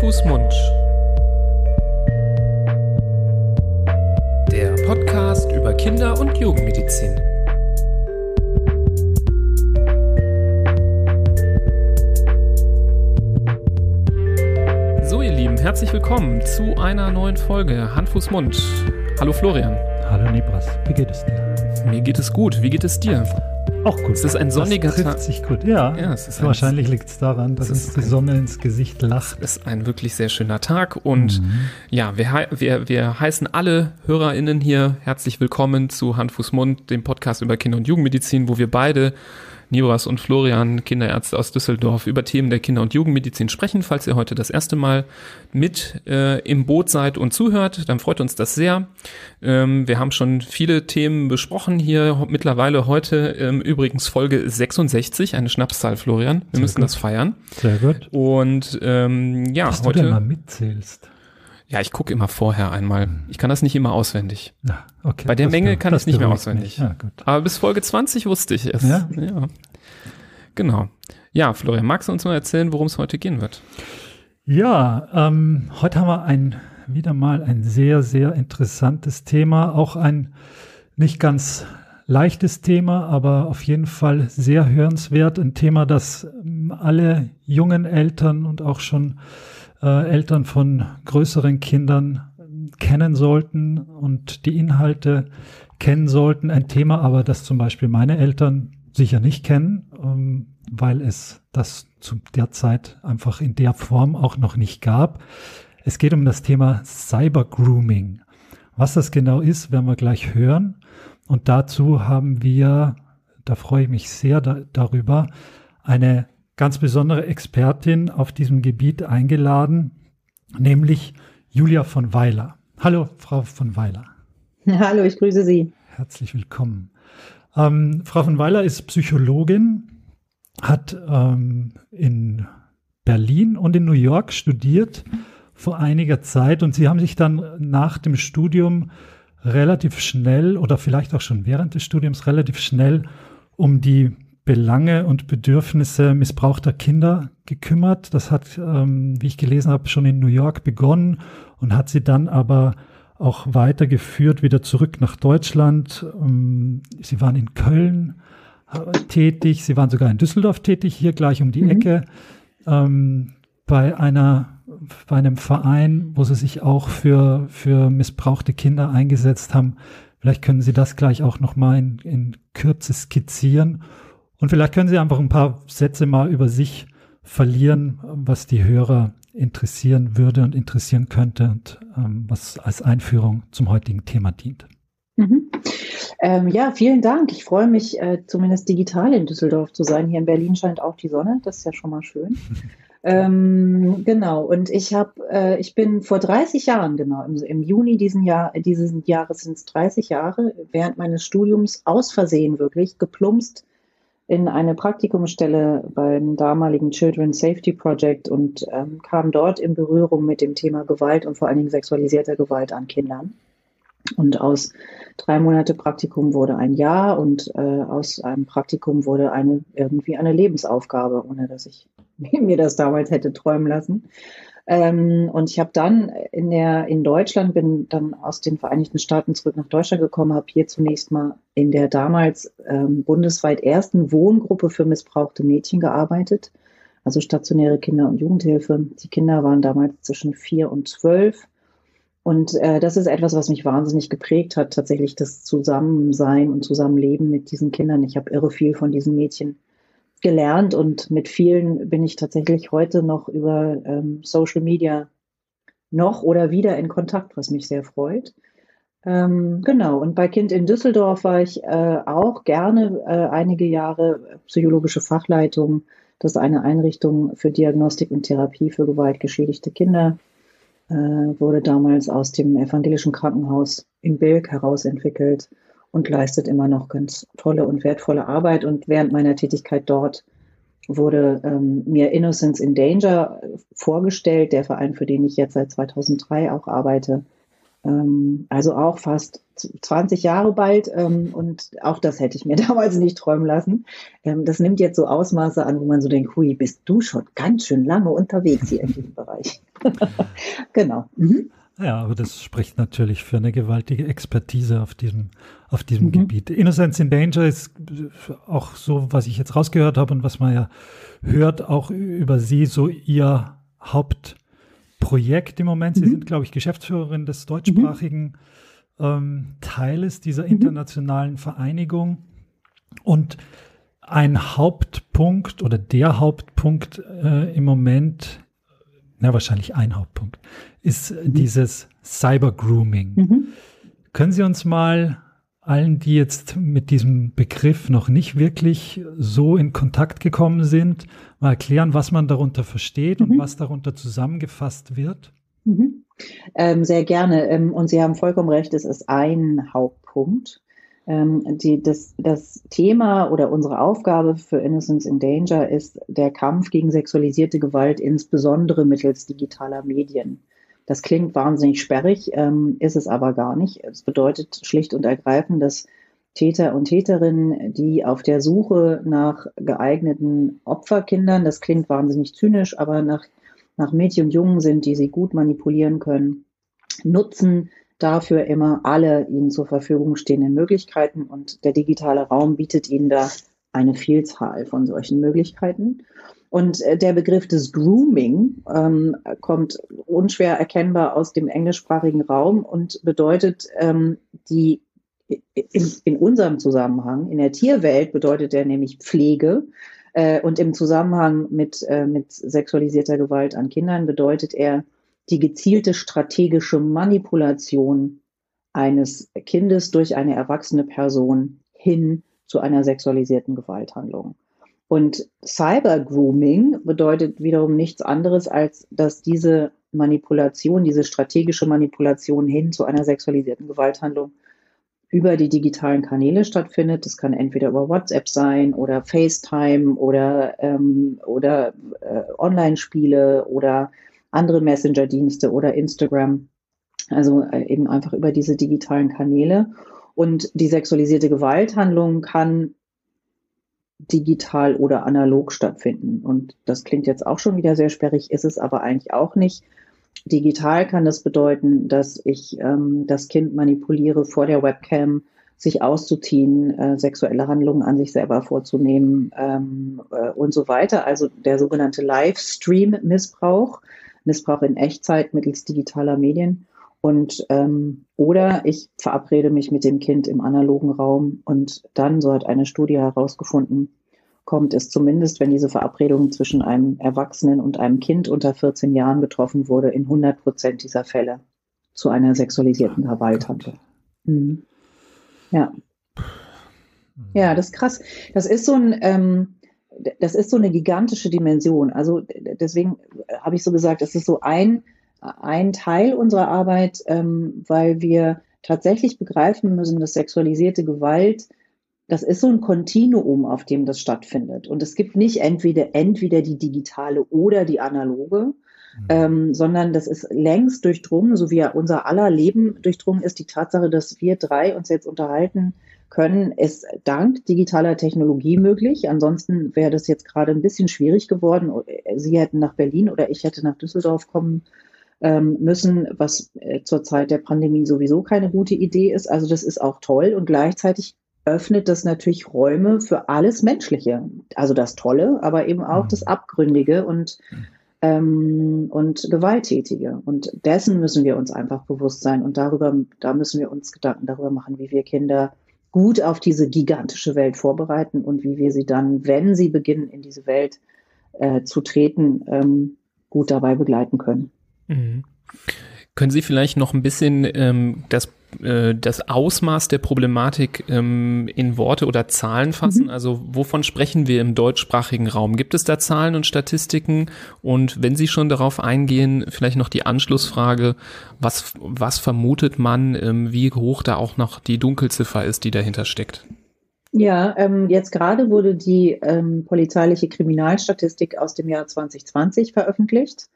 Fuß, Mund. Der Podcast über Kinder- und Jugendmedizin. So, ihr Lieben, herzlich willkommen zu einer neuen Folge Hand, Fuß, Mund. Hallo Florian. Hallo Nibras, wie geht es dir? Mir geht es gut. Wie geht es dir? Auch gut. Es ist ein sonniger das trifft Tag. sich gut, ja. Ja, es ist ein- Wahrscheinlich liegt es daran, dass uns die ein- Sonne ins Gesicht lacht. Es ist ein wirklich sehr schöner Tag und Mhm. ja, wir, wir, wir heißen alle HörerInnen hier herzlich willkommen zu Hand, Fuß, Mund, dem Podcast über Kinder- und Jugendmedizin, wo wir beide, Nibras und Florian, Kinderärzte aus Düsseldorf, über Themen der Kinder- und Jugendmedizin sprechen. Falls ihr heute das erste Mal mit äh, im Boot seid und zuhört, dann freut uns das sehr. Ähm, wir haben schon viele Themen besprochen hier mittlerweile heute, ähm, übrigens Folge 66, eine Schnapszahl, Florian. Wir Sehr müssen gut. das feiern. Sehr gut. Und ähm, ja, Dass du denn mal heute. mitzählst. Ja, ich gucke immer vorher einmal. Ich kann das nicht immer auswendig. Na, okay. Bei der Menge be- kann das ich nicht mehr auswendig. Ja, gut. Aber bis Folge 20 wusste ich es. Ja? ja. Genau. Ja, Florian, magst du uns mal erzählen, worum es heute gehen wird? Ja, ähm, heute haben wir ein, wieder mal ein sehr, sehr interessantes Thema. Auch ein nicht ganz leichtes Thema, aber auf jeden Fall sehr hörenswert. Ein Thema, das ähm, alle jungen Eltern und auch schon äh, Eltern von größeren Kindern kennen sollten und die Inhalte kennen sollten. Ein Thema aber, das zum Beispiel meine Eltern sicher nicht kennen, ähm, weil es das zu der Zeit einfach in der Form auch noch nicht gab. Es geht um das Thema Cyber-Grooming. Was das genau ist, werden wir gleich hören. Und dazu haben wir, da freue ich mich sehr da, darüber, eine ganz besondere Expertin auf diesem Gebiet eingeladen, nämlich Julia von Weiler. Hallo, Frau von Weiler. Hallo, ich grüße Sie. Herzlich willkommen. Ähm, Frau von Weiler ist Psychologin, hat ähm, in Berlin und in New York studiert vor einiger Zeit und Sie haben sich dann nach dem Studium relativ schnell oder vielleicht auch schon während des Studiums relativ schnell um die Belange und Bedürfnisse missbrauchter Kinder gekümmert. Das hat, ähm, wie ich gelesen habe, schon in New York begonnen und hat sie dann aber auch weitergeführt, wieder zurück nach Deutschland. Ähm, Sie waren in Köln äh, tätig, Sie waren sogar in Düsseldorf tätig, hier gleich um die Mhm. Ecke, ähm, bei einer bei einem Verein, wo Sie sich auch für, für missbrauchte Kinder eingesetzt haben. Vielleicht können Sie das gleich auch nochmal in, in Kürze skizzieren. Und vielleicht können Sie einfach ein paar Sätze mal über sich verlieren, was die Hörer interessieren würde und interessieren könnte und ähm, was als Einführung zum heutigen Thema dient. Mhm. Ähm, ja, vielen Dank. Ich freue mich, äh, zumindest digital in Düsseldorf zu sein. Hier in Berlin scheint auch die Sonne. Das ist ja schon mal schön. ähm, genau. Und ich habe, äh, ich bin vor 30 Jahren, genau, im, im Juni diesen Jahr, dieses Jahres sind es 30 Jahre, während meines Studiums aus Versehen wirklich geplumpst in eine Praktikumsstelle beim damaligen Children's Safety Project und ähm, kam dort in Berührung mit dem Thema Gewalt und vor allen Dingen sexualisierter Gewalt an Kindern. Und aus drei Monate Praktikum wurde ein Jahr und äh, aus einem Praktikum wurde eine irgendwie eine Lebensaufgabe, ohne dass ich mir das damals hätte träumen lassen. Ähm, und ich habe dann in der in Deutschland bin dann aus den Vereinigten Staaten zurück nach Deutschland gekommen, habe hier zunächst mal in der damals ähm, bundesweit ersten Wohngruppe für missbrauchte Mädchen gearbeitet, also stationäre Kinder- und Jugendhilfe. Die Kinder waren damals zwischen vier und zwölf. Und äh, das ist etwas, was mich wahnsinnig geprägt hat, tatsächlich das Zusammensein und Zusammenleben mit diesen Kindern. Ich habe irre viel von diesen Mädchen gelernt und mit vielen bin ich tatsächlich heute noch über ähm, Social Media noch oder wieder in Kontakt, was mich sehr freut. Ähm, genau, und bei Kind in Düsseldorf war ich äh, auch gerne äh, einige Jahre psychologische Fachleitung. Das ist eine Einrichtung für Diagnostik und Therapie für gewaltgeschädigte Kinder äh, wurde damals aus dem evangelischen Krankenhaus in Bilk herausentwickelt und leistet immer noch ganz tolle und wertvolle Arbeit. Und während meiner Tätigkeit dort wurde ähm, mir Innocence in Danger vorgestellt, der Verein, für den ich jetzt seit 2003 auch arbeite, Ähm, also auch fast 20 Jahre bald. Ähm, und auch das hätte ich mir damals nicht träumen lassen. Ähm, das nimmt jetzt so Ausmaße an, wo man so denkt, hui, bist du schon ganz schön lange unterwegs hier in diesem Bereich. genau. Mhm. Ja, aber das spricht natürlich für eine gewaltige Expertise auf diesem, auf diesem mhm. Gebiet. Innocence in Danger ist auch so, was ich jetzt rausgehört habe und was man ja hört, auch über Sie, so Ihr Hauptprojekt im Moment. Sie mhm. sind, glaube ich, Geschäftsführerin des deutschsprachigen ähm, Teiles dieser mhm. internationalen Vereinigung. Und ein Hauptpunkt oder der Hauptpunkt äh, im Moment na wahrscheinlich ein Hauptpunkt, ist mhm. dieses Cyber-Grooming. Mhm. Können Sie uns mal allen, die jetzt mit diesem Begriff noch nicht wirklich so in Kontakt gekommen sind, mal erklären, was man darunter versteht mhm. und was darunter zusammengefasst wird? Mhm. Ähm, sehr gerne. Ähm, und Sie haben vollkommen recht, es ist ein Hauptpunkt. Ähm, die, das, das Thema oder unsere Aufgabe für Innocence in Danger ist der Kampf gegen sexualisierte Gewalt, insbesondere mittels digitaler Medien. Das klingt wahnsinnig sperrig, ähm, ist es aber gar nicht. Es bedeutet schlicht und ergreifend, dass Täter und Täterinnen, die auf der Suche nach geeigneten Opferkindern, das klingt wahnsinnig zynisch, aber nach, nach Mädchen und Jungen sind, die sie gut manipulieren können, nutzen dafür immer alle ihnen zur Verfügung stehenden Möglichkeiten und der digitale Raum bietet ihnen da eine Vielzahl von solchen Möglichkeiten. Und äh, der Begriff des Grooming ähm, kommt unschwer erkennbar aus dem englischsprachigen Raum und bedeutet ähm, die in, in, unserem Zusammenhang, in der Tierwelt bedeutet er nämlich Pflege. Äh, und im Zusammenhang mit, äh, mit sexualisierter Gewalt an Kindern bedeutet er die gezielte strategische Manipulation eines Kindes durch eine erwachsene Person hin zu einer sexualisierten Gewalthandlung. Und Cyber-Grooming bedeutet wiederum nichts anderes, als dass diese Manipulation, diese strategische Manipulation hin zu einer sexualisierten Gewalthandlung über die digitalen Kanäle stattfindet. Das kann entweder über WhatsApp sein oder FaceTime oder, ähm, oder äh, Online-Spiele oder andere Messenger-Dienste oder Instagram. Also äh, eben einfach über diese digitalen Kanäle. Und die sexualisierte Gewalthandlung kann digital oder analog stattfinden. Und das klingt jetzt auch schon wieder sehr sperrig, ist es aber eigentlich auch nicht. Digital kann das bedeuten, dass ich ähm, das Kind manipuliere vor der Webcam, sich auszuziehen, äh, sexuelle Handlungen an sich selber vorzunehmen ähm, äh, und so weiter. Also der sogenannte Livestream-Missbrauch Missbrauch in Echtzeit mittels digitaler Medien. Und ähm, oder ich verabrede mich mit dem Kind im analogen Raum und dann, so hat eine Studie herausgefunden, kommt es zumindest, wenn diese Verabredung zwischen einem Erwachsenen und einem Kind unter 14 Jahren getroffen wurde, in 100 Prozent dieser Fälle zu einer sexualisierten Gewalthandlung. Mhm. Ja. Ja, das ist krass. Das ist so ein, ähm, das ist so eine gigantische Dimension. Also deswegen habe ich so gesagt, es ist so ein, ein Teil unserer Arbeit, ähm, weil wir tatsächlich begreifen müssen, dass sexualisierte Gewalt, das ist so ein Kontinuum, auf dem das stattfindet. Und es gibt nicht entweder, entweder die digitale oder die analoge, mhm. ähm, sondern das ist längst durchdrungen, so wie unser aller Leben durchdrungen ist, die Tatsache, dass wir drei uns jetzt unterhalten, können, ist dank digitaler Technologie möglich. Ansonsten wäre das jetzt gerade ein bisschen schwierig geworden. Sie hätten nach Berlin oder ich hätte nach Düsseldorf kommen ähm, müssen, was äh, zur Zeit der Pandemie sowieso keine gute Idee ist. Also das ist auch toll und gleichzeitig öffnet das natürlich Räume für alles Menschliche. Also das Tolle, aber eben auch mhm. das Abgründige und ähm, und Gewalttätige. Und dessen müssen wir uns einfach bewusst sein. Und darüber, da müssen wir uns Gedanken darüber machen, wie wir Kinder gut auf diese gigantische Welt vorbereiten und wie wir sie dann, wenn sie beginnen, in diese Welt äh, zu treten, ähm, gut dabei begleiten können. Mhm. Können Sie vielleicht noch ein bisschen ähm, das äh, das Ausmaß der Problematik ähm, in Worte oder Zahlen fassen? Mhm. Also wovon sprechen wir im deutschsprachigen Raum? Gibt es da Zahlen und Statistiken? Und wenn Sie schon darauf eingehen, vielleicht noch die Anschlussfrage, was, was vermutet man, ähm, wie hoch da auch noch die Dunkelziffer ist, die dahinter steckt? Ja, ähm, jetzt gerade wurde die ähm, polizeiliche Kriminalstatistik aus dem Jahr 2020 veröffentlicht.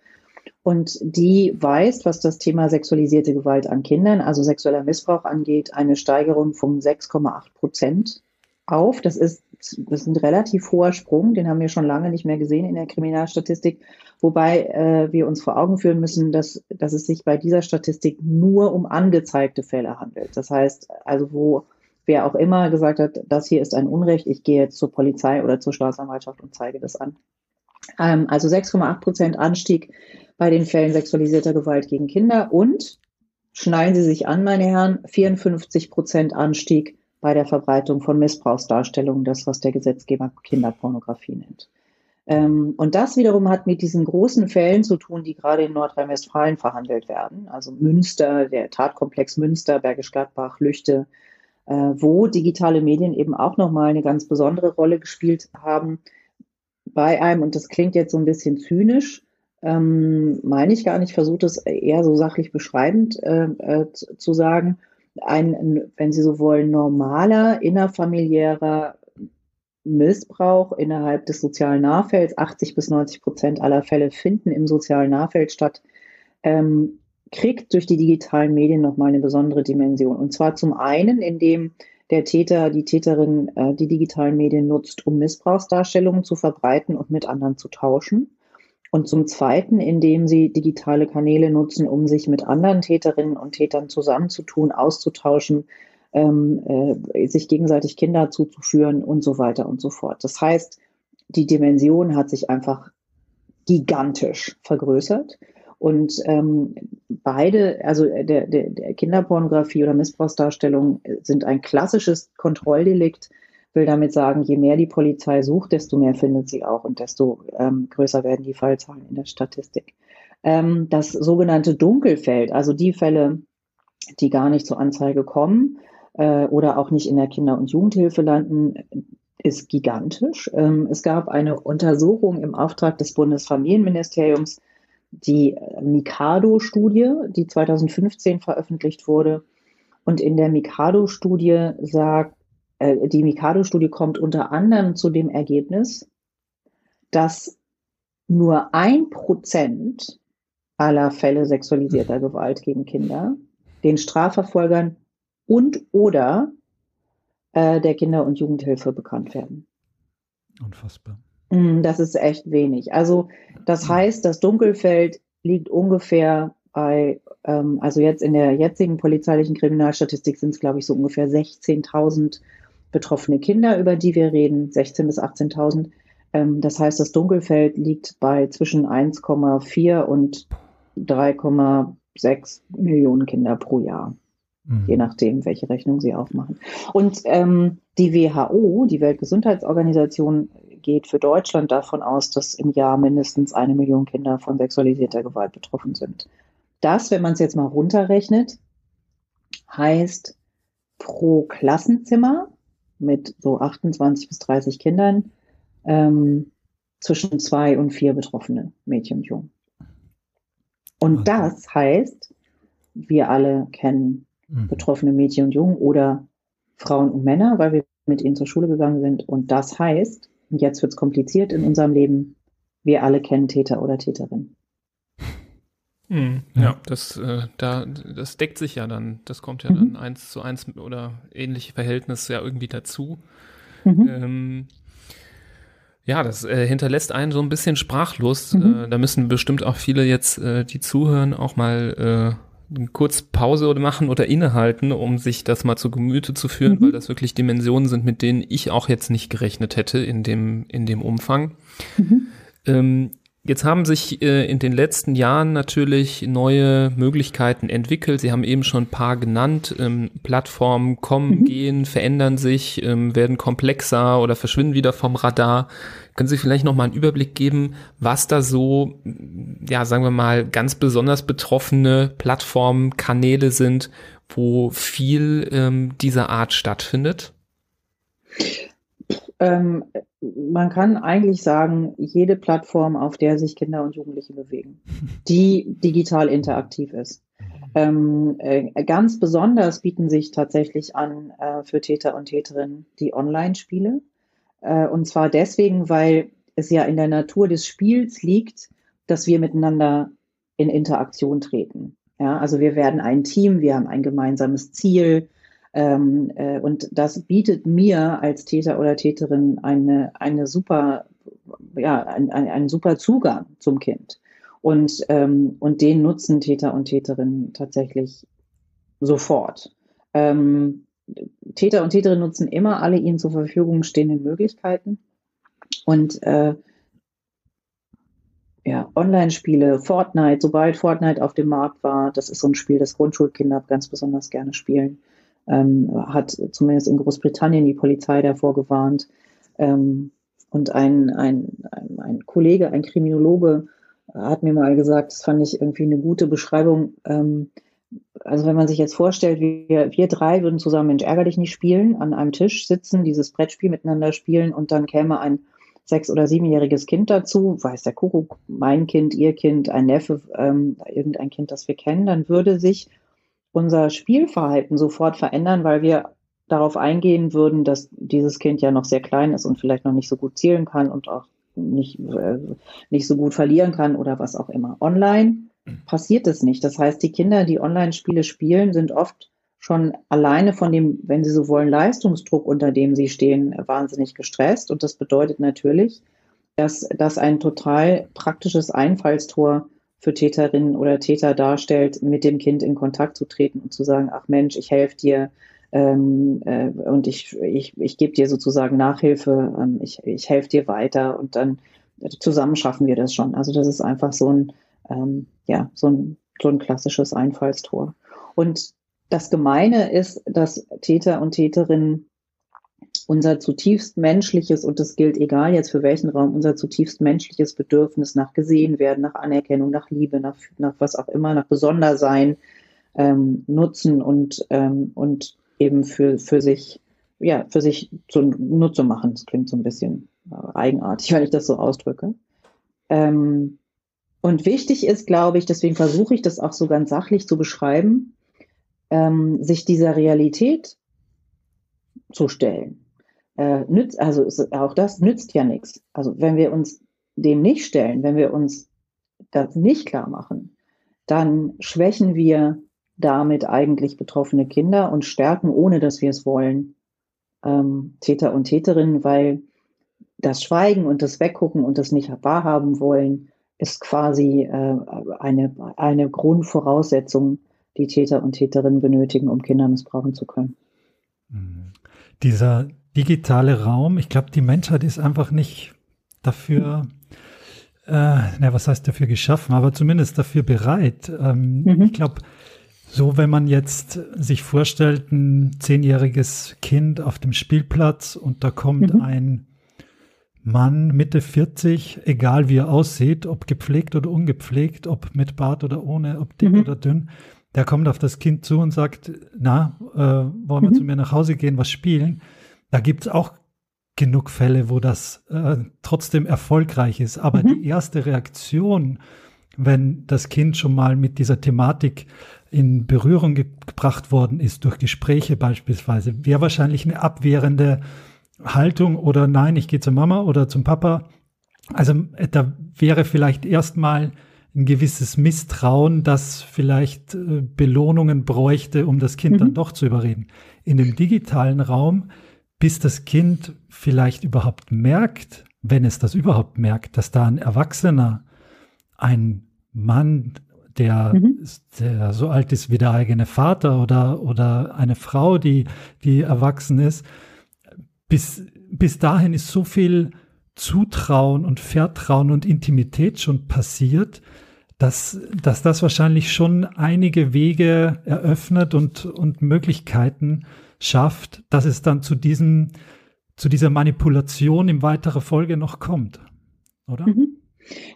Und die weist, was das Thema sexualisierte Gewalt an Kindern, also sexueller Missbrauch angeht, eine Steigerung von 6,8 Prozent auf. Das ist, das ist ein relativ hoher Sprung, den haben wir schon lange nicht mehr gesehen in der Kriminalstatistik, wobei äh, wir uns vor Augen führen müssen, dass, dass es sich bei dieser Statistik nur um angezeigte Fälle handelt. Das heißt, also wo wer auch immer gesagt hat, das hier ist ein Unrecht, ich gehe jetzt zur Polizei oder zur Staatsanwaltschaft und zeige das an. Ähm, also 6,8 Prozent Anstieg bei den Fällen sexualisierter Gewalt gegen Kinder und schneiden Sie sich an, meine Herren, 54 Prozent Anstieg bei der Verbreitung von Missbrauchsdarstellungen, das, was der Gesetzgeber Kinderpornografie nennt. Ähm, und das wiederum hat mit diesen großen Fällen zu tun, die gerade in Nordrhein-Westfalen verhandelt werden. Also Münster, der Tatkomplex Münster, Bergisch Gladbach, Lüchte, äh, wo digitale Medien eben auch nochmal eine ganz besondere Rolle gespielt haben bei einem, und das klingt jetzt so ein bisschen zynisch, ähm, meine ich gar nicht, versuche es eher so sachlich beschreibend äh, äh, zu sagen, ein, wenn Sie so wollen, normaler innerfamiliärer Missbrauch innerhalb des sozialen Nahfelds, 80 bis 90 Prozent aller Fälle finden im sozialen Nahfeld statt, ähm, kriegt durch die digitalen Medien nochmal eine besondere Dimension. Und zwar zum einen, indem der Täter, die Täterin äh, die digitalen Medien nutzt, um Missbrauchsdarstellungen zu verbreiten und mit anderen zu tauschen. Und zum Zweiten, indem sie digitale Kanäle nutzen, um sich mit anderen Täterinnen und Tätern zusammenzutun, auszutauschen, ähm, äh, sich gegenseitig Kinder zuzuführen und so weiter und so fort. Das heißt, die Dimension hat sich einfach gigantisch vergrößert. Und ähm, beide, also der, der, der Kinderpornografie oder Missbrauchsdarstellung sind ein klassisches Kontrolldelikt. Will damit sagen, je mehr die Polizei sucht, desto mehr findet sie auch und desto ähm, größer werden die Fallzahlen in der Statistik. Ähm, das sogenannte Dunkelfeld, also die Fälle, die gar nicht zur Anzeige kommen äh, oder auch nicht in der Kinder- und Jugendhilfe landen, ist gigantisch. Ähm, es gab eine Untersuchung im Auftrag des Bundesfamilienministeriums, die äh, Mikado-Studie, die 2015 veröffentlicht wurde. Und in der Mikado-Studie sagt, äh, die Mikado-Studie kommt unter anderem zu dem Ergebnis, dass nur ein Prozent aller Fälle sexualisierter Gewalt gegen Kinder den Strafverfolgern und oder äh, der Kinder- und Jugendhilfe bekannt werden. Unfassbar. Mm, das ist echt wenig. Also das heißt, das Dunkelfeld liegt ungefähr bei, ähm, also jetzt in der jetzigen polizeilichen Kriminalstatistik sind es, glaube ich, so ungefähr 16.000 betroffene Kinder, über die wir reden, 16.000 bis 18.000. Ähm, das heißt, das Dunkelfeld liegt bei zwischen 1,4 und 3,6 Millionen Kinder pro Jahr mhm. je nachdem, welche Rechnung Sie aufmachen. Und ähm, die WHO, die Weltgesundheitsorganisation, geht für Deutschland davon aus, dass im Jahr mindestens eine Million Kinder von sexualisierter Gewalt betroffen sind. Das, wenn man es jetzt mal runterrechnet, heißt pro Klassenzimmer mit so 28 bis 30 Kindern ähm, zwischen zwei und vier betroffene Mädchen und Jungen. Und okay. das heißt, wir alle kennen mhm. betroffene Mädchen und Jungen oder Frauen und Männer, weil wir mit ihnen zur Schule gegangen sind. Und das heißt, und jetzt wird es kompliziert in unserem Leben, wir alle kennen Täter oder Täterin. Mhm, ja. ja, das, äh, da, das deckt sich ja dann. Das kommt ja mhm. dann eins zu eins oder ähnliche Verhältnisse ja irgendwie dazu. Mhm. Ähm, ja, das äh, hinterlässt einen so ein bisschen sprachlos. Mhm. Äh, da müssen bestimmt auch viele jetzt, äh, die zuhören, auch mal äh, kurz Pause oder machen oder innehalten, um sich das mal zu Gemüte zu führen, mhm. weil das wirklich Dimensionen sind, mit denen ich auch jetzt nicht gerechnet hätte in dem, in dem Umfang. Mhm. Ähm, Jetzt haben sich äh, in den letzten Jahren natürlich neue Möglichkeiten entwickelt. Sie haben eben schon ein paar genannt. Ähm, Plattformen kommen, mhm. gehen, verändern sich, ähm, werden komplexer oder verschwinden wieder vom Radar. Können Sie vielleicht noch mal einen Überblick geben, was da so, ja, sagen wir mal, ganz besonders betroffene Plattformen, Kanäle sind, wo viel ähm, dieser Art stattfindet? Ähm, man kann eigentlich sagen, jede Plattform, auf der sich Kinder und Jugendliche bewegen, die digital interaktiv ist. Ähm, äh, ganz besonders bieten sich tatsächlich an äh, für Täter und Täterinnen die Online-Spiele. Äh, und zwar deswegen, weil es ja in der Natur des Spiels liegt, dass wir miteinander in Interaktion treten. Ja, also wir werden ein Team, wir haben ein gemeinsames Ziel. Ähm, äh, und das bietet mir als Täter oder Täterin eine, eine super, ja, ein, ein, einen super Zugang zum Kind. Und, ähm, und den nutzen Täter und Täterinnen tatsächlich sofort. Ähm, Täter und Täterinnen nutzen immer alle ihnen zur Verfügung stehenden Möglichkeiten. Und äh, ja, Online-Spiele, Fortnite, sobald Fortnite auf dem Markt war, das ist so ein Spiel, das Grundschulkinder ganz besonders gerne spielen, ähm, hat zumindest in Großbritannien die Polizei davor gewarnt. Ähm, und ein, ein, ein, ein, Kollege, ein Kriminologe, hat mir mal gesagt, das fand ich irgendwie eine gute Beschreibung. Ähm, also wenn man sich jetzt vorstellt, wir, wir drei würden zusammen Mensch ärgerlich nicht spielen, an einem Tisch sitzen, dieses Brettspiel miteinander spielen und dann käme ein sechs- oder siebenjähriges Kind dazu, weiß der Kuckuck, mein Kind, ihr Kind, ein Neffe, ähm, irgendein Kind, das wir kennen, dann würde sich unser Spielverhalten sofort verändern, weil wir darauf eingehen würden, dass dieses Kind ja noch sehr klein ist und vielleicht noch nicht so gut zielen kann und auch nicht, äh, nicht so gut verlieren kann oder was auch immer. Online passiert es nicht. Das heißt, die Kinder, die Online-Spiele spielen, sind oft schon alleine von dem, wenn sie so wollen, Leistungsdruck, unter dem sie stehen, wahnsinnig gestresst. Und das bedeutet natürlich, dass das ein total praktisches Einfallstor für Täterinnen oder Täter darstellt, mit dem Kind in Kontakt zu treten und zu sagen, ach Mensch, ich helfe dir ähm, äh, und ich, ich, ich gebe dir sozusagen Nachhilfe, ähm, ich, ich helfe dir weiter und dann äh, zusammen schaffen wir das schon. Also das ist einfach so ein, ähm, ja, so ein, so ein klassisches Einfallstor. Und das Gemeine ist, dass Täter und Täterinnen unser zutiefst menschliches, und das gilt egal jetzt für welchen Raum, unser zutiefst menschliches Bedürfnis nach gesehen werden, nach Anerkennung, nach Liebe, nach, nach was auch immer, nach Besondersein ähm, nutzen und, ähm, und eben für, für sich, ja, für sich zunutze machen. Das klingt so ein bisschen äh, eigenartig, wenn ich das so ausdrücke. Ähm, und wichtig ist, glaube ich, deswegen versuche ich das auch so ganz sachlich zu beschreiben, ähm, sich dieser Realität zu stellen. Äh, nützt, also ist, auch das nützt ja nichts. Also wenn wir uns dem nicht stellen, wenn wir uns das nicht klar machen, dann schwächen wir damit eigentlich betroffene Kinder und stärken, ohne dass wir es wollen, ähm, Täter und Täterinnen, weil das Schweigen und das Weggucken und das nicht wahrhaben wollen, ist quasi äh, eine, eine Grundvoraussetzung die Täter und Täterinnen benötigen, um Kinder missbrauchen zu können. Dieser digitale Raum, ich glaube, die Menschheit ist einfach nicht dafür, äh, na, was heißt dafür geschaffen, aber zumindest dafür bereit. Ähm, mhm. Ich glaube, so wenn man jetzt sich vorstellt, ein zehnjähriges Kind auf dem Spielplatz und da kommt mhm. ein Mann Mitte 40, egal wie er aussieht, ob gepflegt oder ungepflegt, ob mit Bart oder ohne, ob dick mhm. oder dünn, der kommt auf das Kind zu und sagt, na, äh, wollen wir mhm. zu mir nach Hause gehen, was spielen? Da gibt es auch genug Fälle, wo das äh, trotzdem erfolgreich ist. Aber mhm. die erste Reaktion, wenn das Kind schon mal mit dieser Thematik in Berührung ge gebracht worden ist, durch Gespräche beispielsweise, wäre wahrscheinlich eine abwehrende Haltung oder nein, ich gehe zur Mama oder zum Papa. Also äh, da wäre vielleicht erstmal ein gewisses Misstrauen, das vielleicht äh, Belohnungen bräuchte, um das Kind mhm. dann doch zu überreden. In dem digitalen Raum, bis das Kind vielleicht überhaupt merkt, wenn es das überhaupt merkt, dass da ein Erwachsener, ein Mann, der, mhm. der so alt ist wie der eigene Vater oder, oder eine Frau, die, die erwachsen ist, bis, bis dahin ist so viel Zutrauen und Vertrauen und Intimität schon passiert, dass, dass das wahrscheinlich schon einige Wege eröffnet und, und Möglichkeiten schafft, dass es dann zu diesem, zu dieser Manipulation in weiterer Folge noch kommt, oder? Mhm.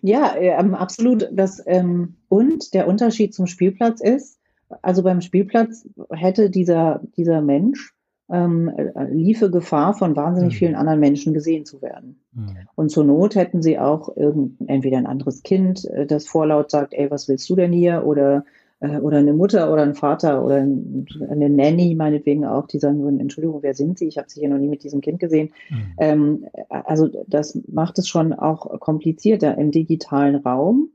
Ja, ähm, absolut. Das, ähm, und der Unterschied zum Spielplatz ist, also beim Spielplatz hätte dieser, dieser Mensch ähm, äh, liefe Gefahr, von wahnsinnig mhm. vielen anderen Menschen gesehen zu werden. Mhm. Und zur Not hätten sie auch irgend, entweder ein anderes Kind, äh, das vorlaut sagt, ey, was willst du denn hier? Oder, äh, oder eine Mutter oder ein Vater oder eine Nanny meinetwegen auch, die sagen würden, Entschuldigung, wer sind Sie? Ich habe Sie hier noch nie mit diesem Kind gesehen. Mhm. Ähm, also das macht es schon auch komplizierter im digitalen Raum.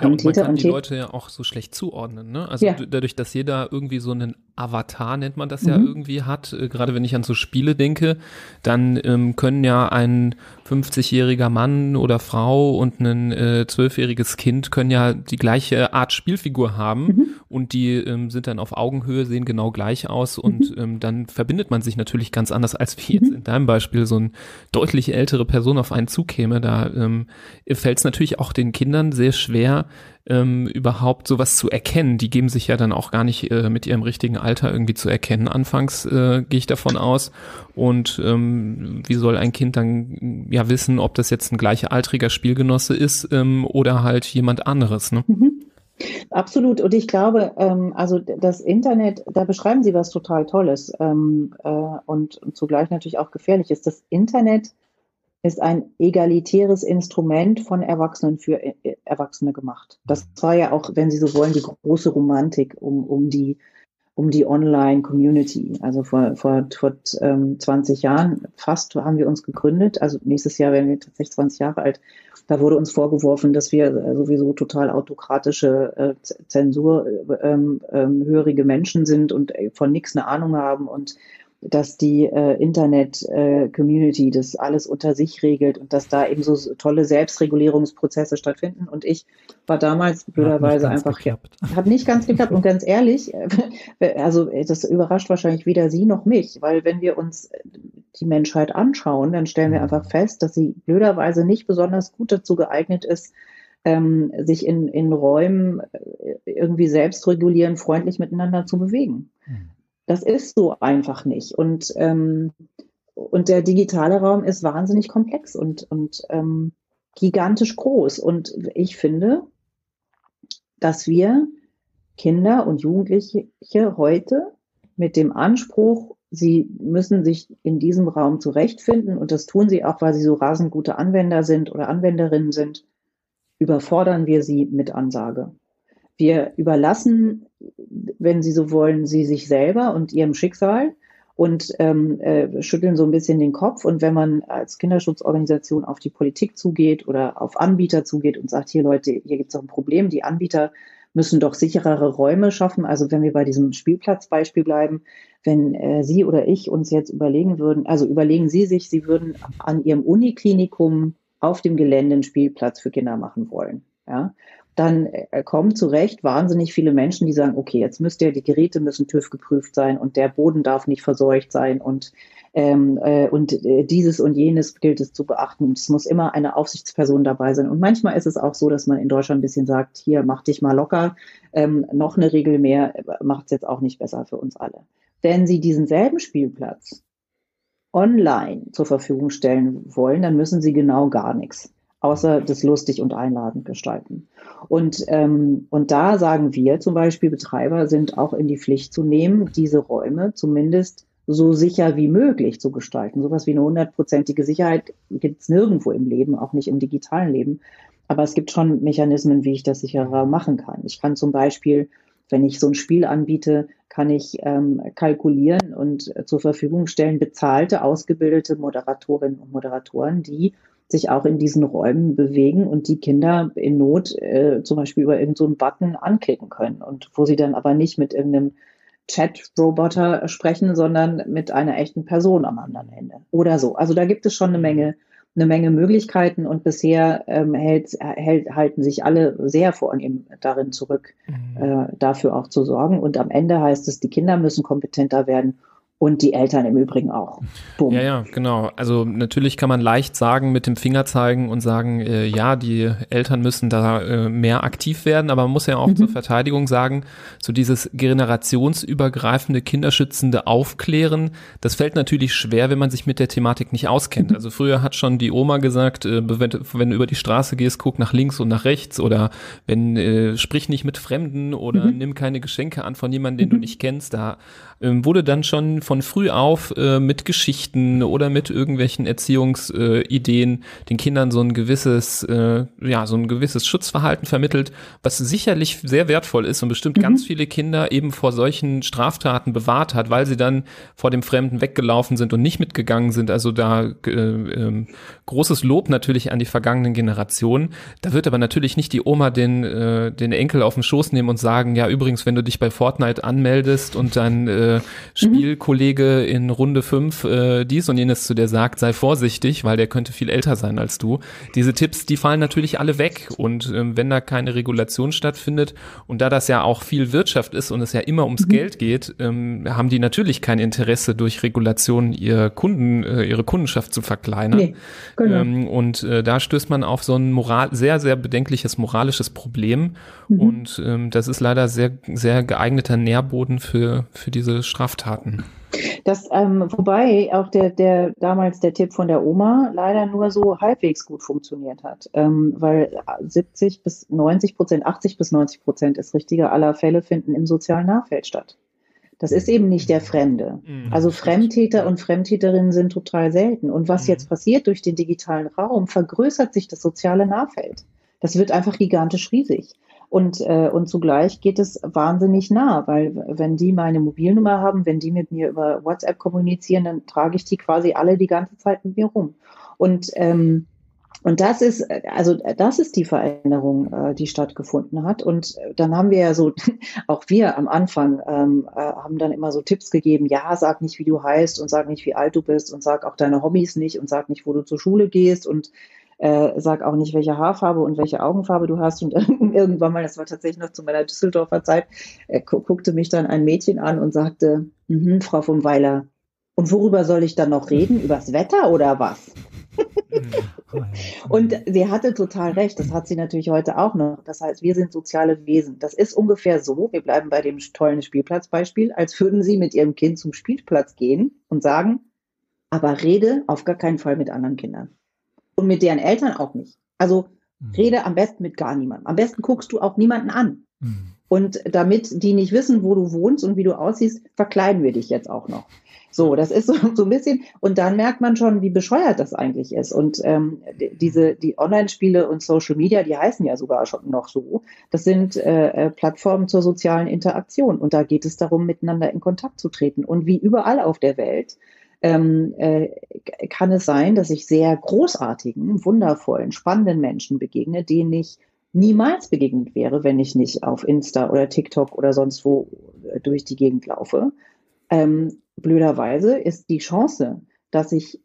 Ja, und man kann die Leute ja auch so schlecht zuordnen, ne? Also ja. dadurch, dass jeder irgendwie so einen Avatar, nennt man das mhm. ja irgendwie hat, äh, gerade wenn ich an so Spiele denke, dann ähm, können ja ein 50-jähriger Mann oder Frau und ein äh, zwölfjähriges Kind können ja die gleiche Art Spielfigur haben mhm. und die ähm, sind dann auf Augenhöhe, sehen genau gleich aus und mhm. ähm, dann verbindet man sich natürlich ganz anders, als wie jetzt mhm. in deinem Beispiel so ein deutlich ältere Person auf einen zukäme. Da ähm, fällt es natürlich auch den Kindern sehr schwer, ähm, überhaupt sowas zu erkennen. Die geben sich ja dann auch gar nicht äh, mit ihrem richtigen Alter irgendwie zu erkennen. Anfangs äh, gehe ich davon aus. Und ähm, wie soll ein Kind dann ja wissen, ob das jetzt ein gleichaltriger Spielgenosse ist ähm, oder halt jemand anderes? Ne? Mhm. Absolut. Und ich glaube, ähm, also das Internet, da beschreiben Sie was total Tolles ähm, äh, und, zugleich natürlich auch gefährliches. Das Internet ist ein egalitäres Instrument von Erwachsenen für äh, Erwachsene gemacht. Das war ja auch, wenn Sie so wollen, die große Romantik um, um die, um die Online-Community. Also vor, vor, vor ähm, 20 Jahren fast haben wir uns gegründet. Also nächstes Jahr werden wir tatsächlich 20 Jahre alt. Da wurde uns vorgeworfen, dass wir äh, sowieso total autokratische, äh, zensurhörige ähm, ähm, Menschen sind und äh, von nichts eine Ahnung haben und dass die äh, Internet-Community äh, das alles unter sich regelt und dass da eben so tolle Selbstregulierungsprozesse stattfinden. Und ich war damals blöderweise einfach, geklappt. hat nicht ganz geklappt. Und ganz ehrlich, also das überrascht wahrscheinlich weder Sie noch mich, weil wenn wir uns die Menschheit anschauen, dann stellen wir mhm. einfach fest, dass sie blöderweise nicht besonders gut dazu geeignet ist, ähm, sich in, in Räumen äh, irgendwie selbstregulieren, freundlich miteinander zu bewegen. Mhm. Das ist so einfach nicht. Und, ähm, und der digitale Raum ist wahnsinnig komplex und, und ähm, gigantisch groß. Und ich finde, dass wir Kinder und Jugendliche heute mit dem Anspruch, sie müssen sich in diesem Raum zurechtfinden und das tun sie auch, weil sie so rasend gute Anwender sind oder Anwenderinnen sind, überfordern wir sie mit Ansage. Wir überlassen, wenn Sie so wollen, sie sich selber und ihrem Schicksal und ähm, äh, schütteln so ein bisschen den Kopf. Und wenn man als Kinderschutzorganisation auf die Politik zugeht oder auf Anbieter zugeht und sagt, hier Leute, hier gibt es doch ein Problem, die Anbieter müssen doch sicherere Räume schaffen. Also wenn wir bei diesem Spielplatzbeispiel bleiben, wenn äh, Sie oder ich uns jetzt überlegen würden, also überlegen Sie sich, Sie würden an Ihrem Uniklinikum auf dem Gelände einen Spielplatz für Kinder machen wollen. Ja, dann äh, kommen zu Recht wahnsinnig viele Menschen, die sagen, okay, jetzt müsst ihr, die Geräte müssen TÜV geprüft sein und der Boden darf nicht verseucht sein und, ähm, äh, und äh, dieses und jenes gilt es zu beachten. Es muss immer eine Aufsichtsperson dabei sein. Und manchmal ist es auch so, dass man in Deutschland ein bisschen sagt, hier, mach dich mal locker, ähm, noch eine Regel mehr äh, macht es jetzt auch nicht besser für uns alle. Wenn Sie diesen selben Spielplatz online zur Verfügung stellen wollen, dann müssen Sie genau gar nichts außer das lustig und einladend gestalten. Und, ähm, und da sagen wir zum Beispiel, Betreiber sind auch in die Pflicht zu nehmen, diese Räume zumindest so sicher wie möglich zu gestalten. Sowas wie eine hundertprozentige Sicherheit gibt es nirgendwo im Leben, auch nicht im digitalen Leben. Aber es gibt schon Mechanismen, wie ich das sicherer machen kann. Ich kann zum Beispiel, wenn ich so ein Spiel anbiete, kann ich ähm, kalkulieren und äh, zur Verfügung stellen bezahlte, ausgebildete Moderatorinnen und Moderatoren, die sich auch in diesen Räumen bewegen und die Kinder in Not äh, zum Beispiel über irgendeinen so Button anklicken können und wo sie dann aber nicht mit irgendeinem Chat-Roboter sprechen, sondern mit einer echten Person am anderen Ende oder so. Also da gibt es schon eine Menge, eine Menge Möglichkeiten und bisher ähm, hält, hält, halten sich alle sehr vornehm darin zurück, mhm. äh, dafür auch zu sorgen. Und am Ende heißt es, die Kinder müssen kompetenter werden und die Eltern im Übrigen auch. Boom. Ja, ja, genau. Also natürlich kann man leicht sagen, mit dem Finger zeigen und sagen, äh, ja, die Eltern müssen da äh, mehr aktiv werden, aber man muss ja auch mhm. zur Verteidigung sagen, so dieses generationsübergreifende, kinderschützende Aufklären, das fällt natürlich schwer, wenn man sich mit der Thematik nicht auskennt. Mhm. Also früher hat schon die Oma gesagt, äh, wenn, wenn, du über die Straße gehst, guck nach links und nach rechts oder wenn äh, sprich nicht mit Fremden oder mhm. nimm keine Geschenke an von jemandem, den du mhm. nicht kennst. Da wurde dann schon von früh auf äh, mit Geschichten oder mit irgendwelchen Erziehungsideen äh, den Kindern so ein gewisses, äh, ja, so ein gewisses Schutzverhalten vermittelt, was sicherlich sehr wertvoll ist und bestimmt mhm. ganz viele Kinder eben vor solchen Straftaten bewahrt hat, weil sie dann vor dem Fremden weggelaufen sind und nicht mitgegangen sind. Also da äh, äh, großes Lob natürlich an die vergangenen Generationen. Da wird aber natürlich nicht die Oma den, äh, den Enkel auf den Schoß nehmen und sagen, ja, übrigens, wenn du dich bei Fortnite anmeldest und dein äh, Spielkollege in Runde 5 äh, dies und jenes zu dir sagt, sei vorsichtig, weil der könnte viel älter sein als du. Diese Tipps, die fallen natürlich alle weg. Und ähm, wenn da keine Regulation stattfindet und da das ja auch viel Wirtschaft ist und es ja immer ums mhm. Geld geht, ähm, haben die natürlich kein Interesse durch Regulation ihr Kunden, äh, ihre Kundenschaft zu verkleinern. Nee, genau. ähm, und äh, da stößt man auf so ein moral sehr, sehr bedenkliches moralisches Problem. Mhm. Und ähm, das ist leider sehr, sehr geeigneter Nährboden für, für diese Straftaten. Das, ähm, wobei auch der, der damals der Tipp von der Oma leider nur so halbwegs gut funktioniert hat, ähm, weil 70 bis 90 Prozent, 80 bis 90 Prozent ist richtiger aller Fälle finden im sozialen Nachfeld statt. Das ist eben nicht der Fremde. Mhm. Also Fremdtäter und Fremdtäterinnen sind total selten. Und was mhm. jetzt passiert durch den digitalen Raum, vergrößert sich das soziale Nahfeld. Das wird einfach gigantisch riesig. Und, äh, und zugleich geht es wahnsinnig nah, weil wenn die meine Mobilnummer haben, wenn die mit mir über WhatsApp kommunizieren, dann trage ich die quasi alle die ganze Zeit mit mir rum. Und ähm, und das ist, also das ist die Veränderung, äh, die stattgefunden hat. Und dann haben wir ja so, auch wir am Anfang ähm, äh, haben dann immer so Tipps gegeben, ja, sag nicht, wie du heißt und sag nicht, wie alt du bist und sag auch deine Hobbys nicht und sag nicht, wo du zur Schule gehst und äh, sag auch nicht, welche Haarfarbe und welche Augenfarbe du hast. Und irgendwann mal, das war tatsächlich noch zu meiner Düsseldorfer Zeit, äh, gu guckte mich dann ein Mädchen an und sagte, mhm, Frau vom Weiler, und worüber soll ich dann noch reden? Übers Wetter oder was? und sie hatte total recht, das hat sie natürlich heute auch noch. Das heißt, wir sind soziale Wesen. Das ist ungefähr so, wir bleiben bei dem tollen Spielplatzbeispiel, als würden sie mit ihrem Kind zum Spielplatz gehen und sagen, aber rede auf gar keinen Fall mit anderen Kindern und mit deren Eltern auch nicht. Also mhm. rede am besten mit gar niemandem. Am besten guckst du auch niemanden an. Mhm. Und damit die nicht wissen, wo du wohnst und wie du aussiehst, verkleiden wir dich jetzt auch noch. So, das ist so, so ein bisschen, und dann merkt man schon, wie bescheuert das eigentlich ist. Und ähm, diese, die Online-Spiele und Social Media, die heißen ja sogar schon noch so. Das sind äh, äh, Plattformen zur sozialen Interaktion. Und da geht es darum, miteinander in Kontakt zu treten. Und wie überall auf der Welt ähm, äh, kann es sein, dass ich sehr großartigen, wundervollen, spannenden Menschen begegne, denen ich niemals begegnet wäre, wenn ich nicht auf Insta oder TikTok oder sonst wo äh, durch die Gegend laufe. Ähm, blöderweise ist die Chance, dass ich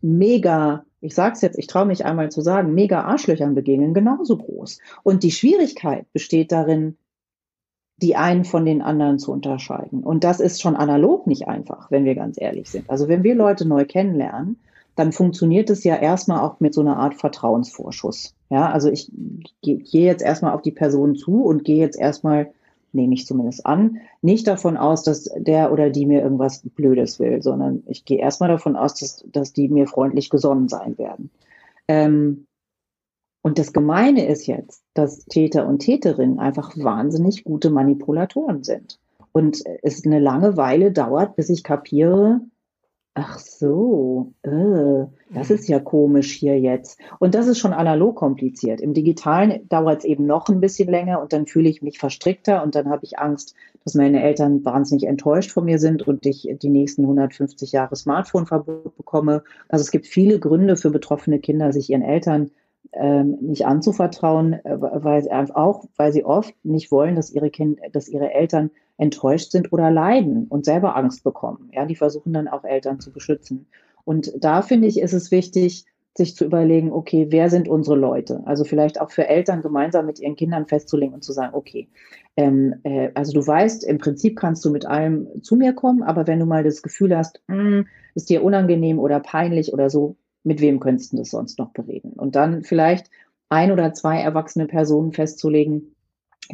mega, ich sage es jetzt, ich traue mich einmal zu sagen, mega Arschlöchern begegnen, genauso groß. Und die Schwierigkeit besteht darin, die einen von den anderen zu unterscheiden. Und das ist schon analog nicht einfach, wenn wir ganz ehrlich sind. Also wenn wir Leute neu kennenlernen, dann funktioniert es ja erstmal auch mit so einer Art Vertrauensvorschuss. Ja, also ich gehe jetzt erstmal auf die Person zu und gehe jetzt erstmal, nehme ich zumindest an, nicht davon aus, dass der oder die mir irgendwas Blödes will, sondern ich gehe erstmal davon aus, dass, dass die mir freundlich gesonnen sein werden. Ähm, und das Gemeine ist jetzt, dass Täter und Täterinnen einfach wahnsinnig gute Manipulatoren sind. Und es eine lange Weile dauert, bis ich kapiere, ach so, äh, das ist ja komisch hier jetzt. Und das ist schon analog kompliziert. Im digitalen dauert es eben noch ein bisschen länger und dann fühle ich mich verstrickter und dann habe ich Angst, dass meine Eltern wahnsinnig enttäuscht von mir sind und ich die nächsten 150 Jahre Smartphone-Verbot bekomme. Also es gibt viele Gründe für betroffene Kinder, sich ihren Eltern ähm, nicht anzuvertrauen, äh, weil sie auch, weil sie oft nicht wollen, dass ihre Kind, dass ihre Eltern enttäuscht sind oder leiden und selber Angst bekommen. Ja, die versuchen dann auch Eltern zu beschützen. Und da finde ich, ist es wichtig, sich zu überlegen, okay, wer sind unsere Leute? Also vielleicht auch für Eltern gemeinsam mit ihren Kindern festzulegen und zu sagen, okay, ähm, äh, also du weißt, im Prinzip kannst du mit allem zu mir kommen, aber wenn du mal das Gefühl hast, mh, hm, ist dir unangenehm oder peinlich oder so, mit wem könntest du das sonst noch bereden? Und dann vielleicht ein oder zwei erwachsene Personen festzulegen,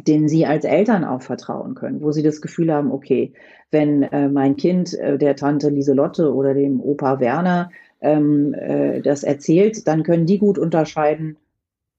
denen sie als Eltern auch vertrauen können, wo sie das Gefühl haben, okay, wenn äh, mein Kind äh, der Tante Lieselotte oder dem Opa Werner ähm, äh, das erzählt, dann können die gut unterscheiden,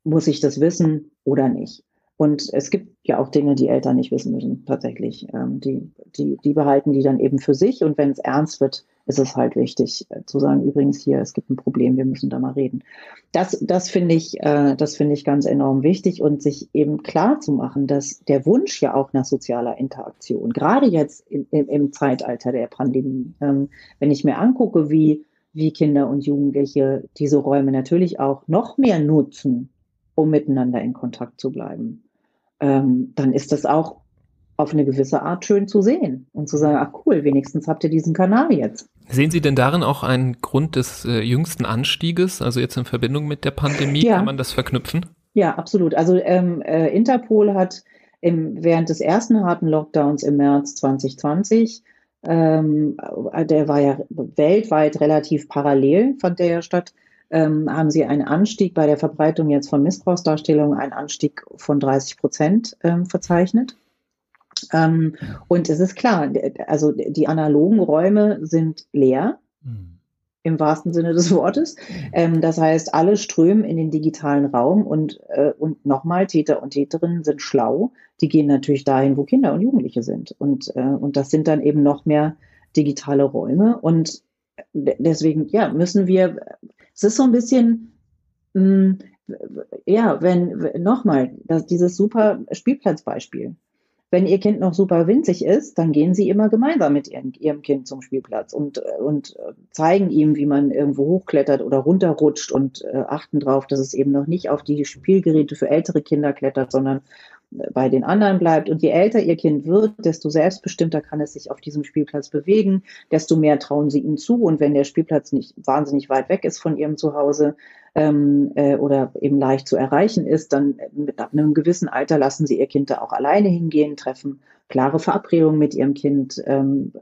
muss ich das wissen oder nicht. Und es gibt ja auch Dinge, die Eltern nicht wissen müssen, tatsächlich. Ähm, die, die, die behalten die dann eben für sich. Und wenn es ernst wird, ist es halt wichtig äh, zu sagen, übrigens hier, es gibt ein Problem, wir müssen da mal reden. Das, das finde ich, äh, das ich ganz enorm wichtig und sich eben klar zu machen, dass der Wunsch ja auch nach sozialer Interaktion, gerade jetzt in, im, im Zeitalter der Pandemie, ähm, wenn ich mir angucke, wie, wie Kinder und Jugendliche diese Räume natürlich auch noch mehr nutzen, um miteinander in Kontakt zu bleiben ähm, dann ist das auch auf eine gewisse Art schön zu sehen und zu sagen, ach cool, wenigstens habt ihr diesen Kanal jetzt. Sehen Sie denn darin auch einen Grund des äh, jüngsten Anstieges, also jetzt in Verbindung mit der Pandemie, ja. kann man das verknüpfen? Ja, absolut. Also ähm, äh, Interpol hat im, während des ersten harten Lockdowns im März 2020, ähm, der war ja weltweit relativ parallel, fand der ja statt, ähm, haben sie einen Anstieg bei der Verbreitung jetzt von Missbrauchsdarstellungen, einen Anstieg von 30 Prozent ähm, verzeichnet. Ähm, und es ist klar, also die analogen Räume sind leer. Mhm. Im wahrsten Sinne des Wortes. Ähm, das heißt, alle strömen in den digitalen Raum und, äh, und nochmal, Täter und Täterinnen sind schlau. Die gehen natürlich dahin, wo Kinder und Jugendliche sind. Und, äh, und das sind dann eben noch mehr digitale Räume. Und deswegen, ja, müssen wir es ist so ein bisschen, mh, mm, ja, wenn, nochmal, dieses super Spielplatzbeispiel. Wenn Ihr Kind noch super winzig ist, dann gehen Sie immer gemeinsam mit Ihrem, Ihrem Kind zum Spielplatz und, und zeigen ihm, wie man irgendwo hochklettert oder runterrutscht und äh, achten darauf, dass es eben noch nicht auf die Spielgeräte für ältere Kinder klettert, sondern bei den anderen bleibt. Und je älter ihr Kind wird, desto selbstbestimmter kann es sich auf diesem Spielplatz bewegen, desto mehr trauen sie ihm zu. Und wenn der Spielplatz nicht wahnsinnig weit weg ist von ihrem Zuhause ähm, äh, oder eben leicht zu erreichen ist, dann mit einem gewissen Alter lassen sie ihr Kind da auch alleine hingehen, treffen klare Verabredungen mit ihrem Kind, ähm,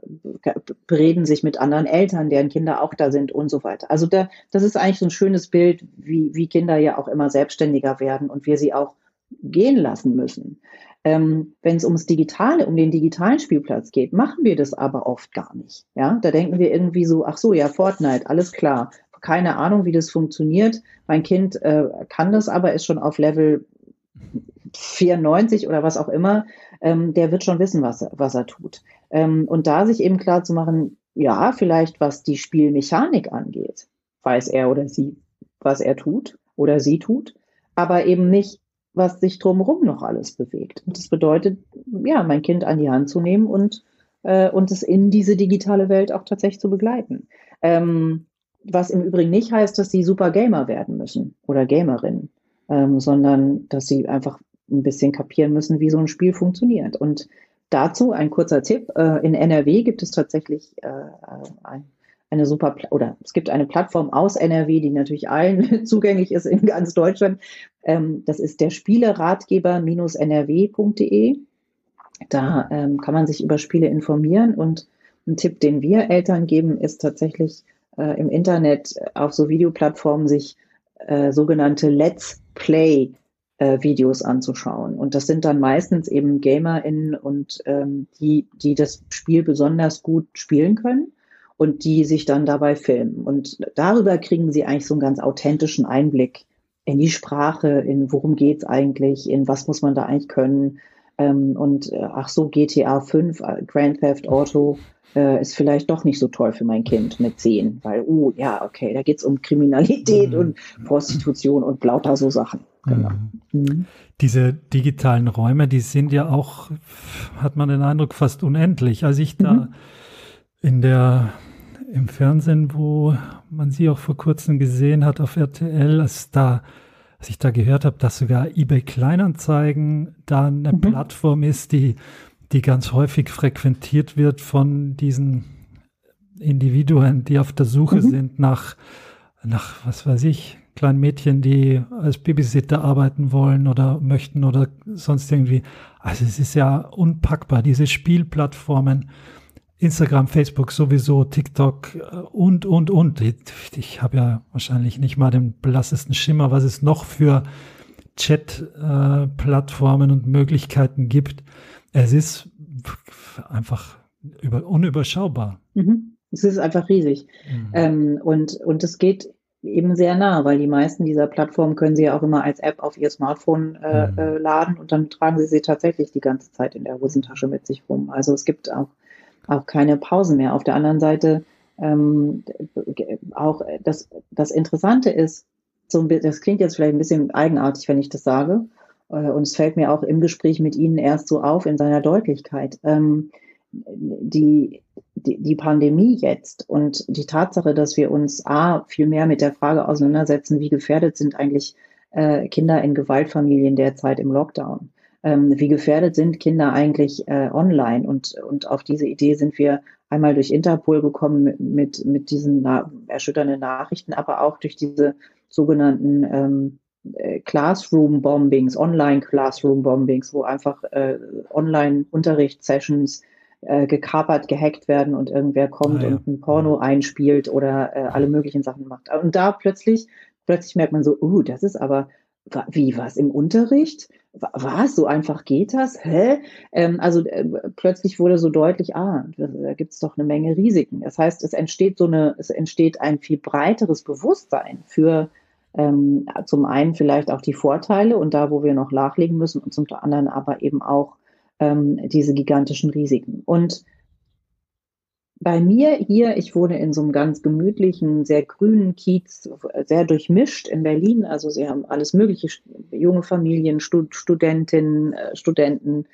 bereden sich mit anderen Eltern, deren Kinder auch da sind und so weiter. Also da, das ist eigentlich so ein schönes Bild, wie, wie Kinder ja auch immer selbstständiger werden und wir sie auch gehen lassen müssen. Ähm, Wenn es ums Digitale, um den digitalen Spielplatz geht, machen wir das aber oft gar nicht. Ja, da denken wir irgendwie so, ach so, ja, Fortnite, alles klar. Keine Ahnung, wie das funktioniert. Mein Kind äh, kann das aber, ist schon auf Level 94 oder was auch immer. Ähm, der wird schon wissen, was er, was er tut. Ähm, und da sich eben klar zu machen, ja, vielleicht was die Spielmechanik angeht, weiß er oder sie, was er tut oder sie tut, aber eben nicht, was sich drumherum noch alles bewegt. Und das bedeutet, ja, mein Kind an die Hand zu nehmen und, äh, und es in diese digitale Welt auch tatsächlich zu begleiten. Ähm, was im Übrigen nicht heißt, dass sie super Gamer werden müssen oder Gamerinnen, ähm, sondern dass sie einfach ein bisschen kapieren müssen, wie so ein Spiel funktioniert. Und dazu ein kurzer Tipp. Äh, in NRW gibt es tatsächlich äh, ein eine super, oder es gibt eine Plattform aus NRW, die natürlich allen zugänglich ist in ganz Deutschland. Ähm, das ist der Spieleratgeber-nrw.de. Da ähm, kann man sich über Spiele informieren und ein Tipp, den wir Eltern geben, ist tatsächlich äh, im Internet auf so Videoplattformen sich äh, sogenannte Let's Play äh, Videos anzuschauen. Und das sind dann meistens eben GamerInnen und ähm, die, die das Spiel besonders gut spielen können und die sich dann dabei filmen. Und darüber kriegen sie eigentlich so einen ganz authentischen Einblick in die Sprache, in worum geht's eigentlich, in was muss man da eigentlich können. Ähm, und äh, ach so, GTA 5, äh, Grand Theft Auto äh, ist vielleicht doch nicht so toll für mein Kind mit 10, weil, uh, ja, okay, da geht's um Kriminalität mhm. und Prostitution und lauter so Sachen. Genau. Mhm. Mhm. Diese digitalen Räume, die sind ja auch, hat man den Eindruck, fast unendlich. Als ich da mhm. in der im Fernsehen, wo man sie auch vor kurzem gesehen hat auf RTL, als da, als ich da gehört habe, dass sogar eBay Kleinanzeigen da eine mhm. Plattform ist, die, die ganz häufig frequentiert wird von diesen Individuen, die auf der Suche mhm. sind nach, nach, was weiß ich, kleinen Mädchen, die als Babysitter arbeiten wollen oder möchten oder sonst irgendwie. Also es ist ja unpackbar, diese Spielplattformen Instagram, Facebook sowieso, TikTok äh, und, und, und. Ich, habe ja wahrscheinlich nicht mal den blassesten Schimmer, was es noch für Chat-Plattformen und Möglichkeiten gibt. Es ist einfach über, unüberschaubar. Mhm. Es ist einfach riesig. Mhm. Ähm, und, und es geht eben sehr nah, weil die meisten dieser Plattformen können Sie ja auch immer als App auf Ihr Smartphone äh, mhm. äh, laden und dann tragen Sie sie tatsächlich die ganze Zeit in der Hosentasche mit sich rum. Also es gibt auch, auch keine Pausen mehr. Auf der anderen Seite ähm, auch das, das Interessante ist, so, das klingt jetzt vielleicht ein bisschen eigenartig, wenn ich das sage, äh, und es fällt mir auch im Gespräch mit Ihnen erst so auf in seiner Deutlichkeit. Ähm, die, die, die Pandemie jetzt und die Tatsache, dass wir uns A, viel mehr mit der Frage auseinandersetzen, wie gefährdet sind eigentlich äh, Kinder in Gewaltfamilien derzeit im Lockdown. Ähm, wie gefährdet sind Kinder eigentlich äh, online? Und, und auf diese Idee sind wir einmal durch Interpol gekommen mit, mit, mit diesen na erschütternden Nachrichten, aber auch durch diese sogenannten ähm, äh, Classroom-Bombings, Online-Classroom-Bombings, wo einfach äh, Online-Unterrichtssessions äh, gekapert, gehackt werden und irgendwer kommt ah, ja. und ein Porno einspielt oder äh, alle möglichen Sachen macht. Und da plötzlich, plötzlich merkt man so, uh, das ist aber, wie, was im Unterricht? Was, so einfach geht das? Hä? Ähm, also äh, plötzlich wurde so deutlich, ah, da gibt es doch eine Menge Risiken. Das heißt, es entsteht so eine, es entsteht ein viel breiteres Bewusstsein für ähm, zum einen vielleicht auch die Vorteile und da, wo wir noch nachlegen müssen und zum anderen aber eben auch ähm, diese gigantischen Risiken. Und bei mir hier, ich wohne in so einem ganz gemütlichen, sehr grünen Kiez, sehr durchmischt in Berlin. Also sie haben alles mögliche, junge Familien, Stud Studentinnen, äh, Studenten,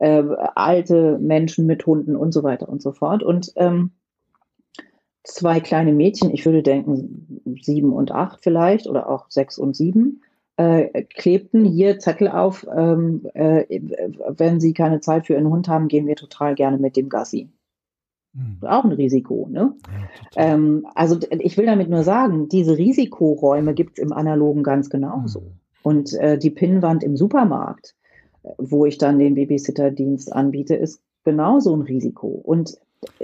äh, alte Menschen mit Hunden und so weiter und so fort. Und ähm, zwei kleine Mädchen, ich würde denken sieben und acht vielleicht oder auch sechs und sieben, äh, klebten hier Zettel auf, ähm, äh, wenn sie keine Zeit für ihren Hund haben, gehen wir total gerne mit dem Gassi. Hm. Auch ein Risiko, ne? Ja, ähm, also ich will damit nur sagen, diese Risikoräume gibt es im Analogen ganz genauso. Hm. Und äh, die Pinnwand im Supermarkt, wo ich dann den Babysitterdienst anbiete, ist genauso ein Risiko. Und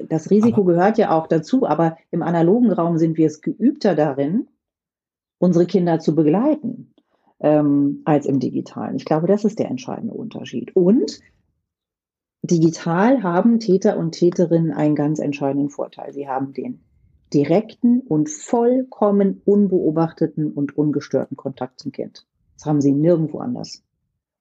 das Risiko aber, gehört ja auch dazu, aber im analogen Raum sind wir es geübter darin, unsere Kinder zu begleiten ähm, als im digitalen. Ich glaube, das ist der entscheidende Unterschied. Und digital haben Täter und Täterinnen einen ganz entscheidenden Vorteil. Sie haben den direkten und vollkommen unbeobachteten und ungestörten Kontakt zum Kind. Das haben sie nirgendwo anders.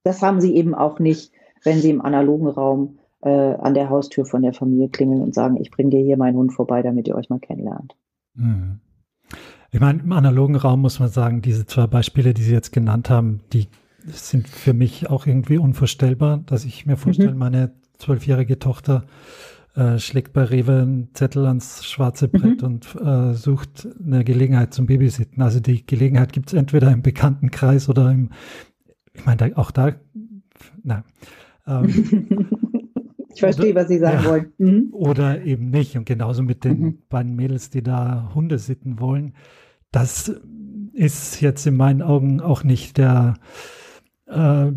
Das haben sie eben auch nicht, wenn sie im analogen Raum äh, an der Haustür von der Familie klingeln und sagen, ich bringe dir hier meinen Hund vorbei, damit ihr euch mal kennenlernt. Mhm. Ich meine, im analogen Raum muss man sagen, diese zwei Beispiele, die Sie jetzt genannt haben, die sind für mich auch irgendwie unvorstellbar, dass ich mir vorstelle, mhm. meine zwölfjährige Tochter äh, schlägt bei Rewe einen Zettel ans schwarze mhm. Brett mhm. und äh, sucht eine Gelegenheit zum Babysitten. Also die Gelegenheit gibt es entweder im Bekanntenkreis oder im, ich meine, da, auch da, nein. Ähm, ich verstehe, oder, was Sie sagen ja, wollen. Mhm. Oder eben nicht. Und genauso mit den mhm. beiden Mädels, die da Hunde sitten wollen. Das ist jetzt in meinen Augen auch nicht der, äh,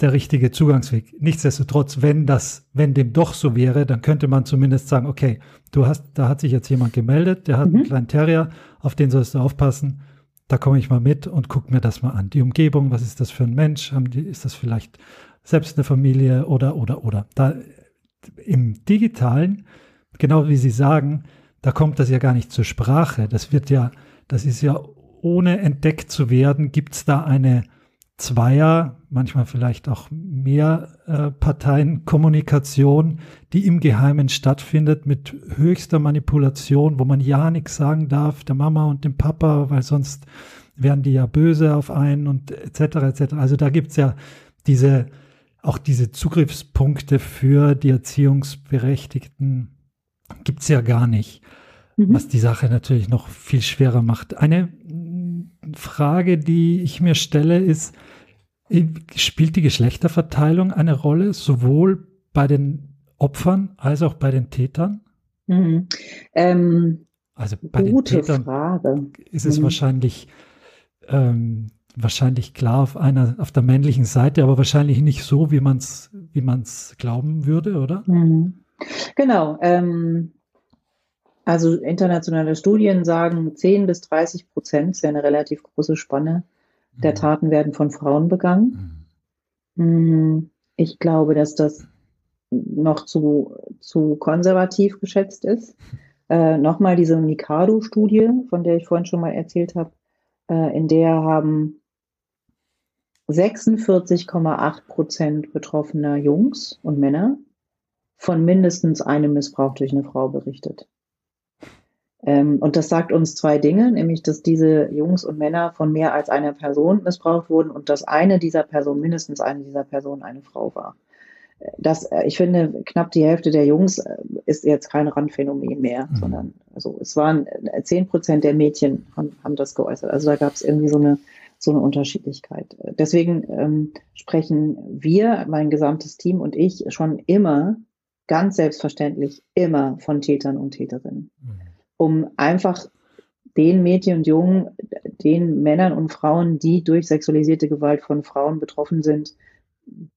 der richtige Zugangsweg. Nichtsdestotrotz, wenn das, wenn dem doch so wäre, dann könnte man zumindest sagen, okay, du hast, da hat sich jetzt jemand gemeldet, der hat mhm. einen kleinen Terrier, auf den sollst du aufpassen. Da komme ich mal mit und guck mir das mal an. Die Umgebung, was ist das für ein Mensch? Die, ist das vielleicht selbst eine Familie oder, oder, oder. Da im Digitalen, genau wie Sie sagen, da kommt das ja gar nicht zur Sprache. Das wird ja, das ist ja ohne entdeckt zu werden, gibt es da eine Zweier, manchmal vielleicht auch mehr äh, Parteienkommunikation, die im Geheimen stattfindet mit höchster Manipulation, wo man ja nichts sagen darf, der Mama und dem Papa, weil sonst wären die ja böse auf einen und etc. etc. Also da gibt es ja diese auch diese Zugriffspunkte für die Erziehungsberechtigten gibt es ja gar nicht, mhm. was die Sache natürlich noch viel schwerer macht. Eine Frage, die ich mir stelle, ist, spielt die Geschlechterverteilung eine Rolle, sowohl bei den Opfern als auch bei den Tätern? Mhm. Ähm, also bei den Tätern Frage. ist es mhm. wahrscheinlich ähm, wahrscheinlich klar auf einer, auf der männlichen Seite, aber wahrscheinlich nicht so, wie man es wie man's glauben würde, oder? Mhm. Genau. Ähm, also internationale Studien sagen, 10 bis 30 Prozent, ist ja eine relativ große Spanne, der mhm. Taten werden von Frauen begangen. Mhm. mhm. Ich glaube, dass das noch zu, zu konservativ geschätzt ist. Äh, Nochmal diese Mikado-Studie, von der ich vorhin schon mal erzählt habe, äh, in der haben 46,8 Prozent betroffener Jungs und Männer von mindestens einem Missbrauch durch eine Frau berichtet. Ähm, und das sagt uns zwei Dinge, nämlich, dass diese Jungs und Männer von mehr als einer Person missbraucht wurden und dass eine dieser Personen, mindestens eine dieser Personen, eine Frau war. Das, äh, ich finde, knapp die Hälfte der Jungs äh, ist jetzt kein Randphänomen mehr, mhm. sondern also es waren äh, zehn Prozent der Mädchen haben, haben das geäußert. Also da gab es irgendwie so eine so eine Unterschiedlichkeit. Deswegen ähm, sprechen wir, mein gesamtes Team und ich schon immer ganz selbstverständlich immer von Tätern und Täterinnen. Mhm um einfach den Mädchen und Jungen, den Männern und Frauen, die durch sexualisierte Gewalt von Frauen betroffen sind,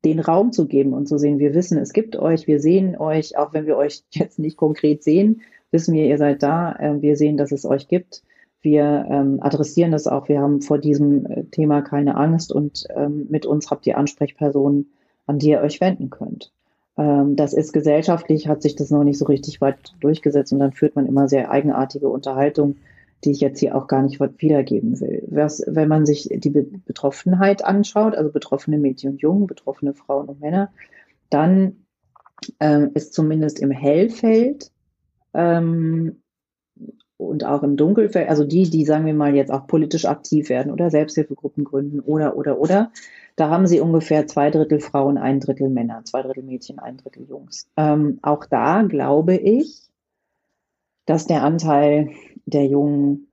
den Raum zu geben und zu sehen, wir wissen, es gibt euch, wir sehen euch, auch wenn wir euch jetzt nicht konkret sehen, wissen wir, ihr seid da, äh, wir sehen, dass es euch gibt. Wir ähm, adressieren das auch, wir haben vor diesem äh, Thema keine Angst und ähm, mit uns habt ihr Ansprechpersonen, an die ihr euch wenden könnt. Ähm, das ist gesellschaftlich, hat sich das noch nicht so richtig weit durchgesetzt und dann führt man immer sehr eigenartige Unterhaltung, die ich jetzt hier auch gar nicht wiedergeben will. Was, wenn man sich die Betroffenheit anschaut, also betroffene Mädchen und Jungen, betroffene Frauen und Männer, dann ähm, ist zumindest im Hellfeld ähm, und auch im Dunkelfeld, also die, die, sagen wir mal, jetzt auch politisch aktiv werden oder Selbsthilfegruppen gründen oder, oder, oder, da haben sie ungefähr zwei Drittel Frauen, ein Drittel Männer, zwei Drittel Mädchen, ein Drittel Jungs. Ähm, auch da glaube ich, dass der Anteil der Jungen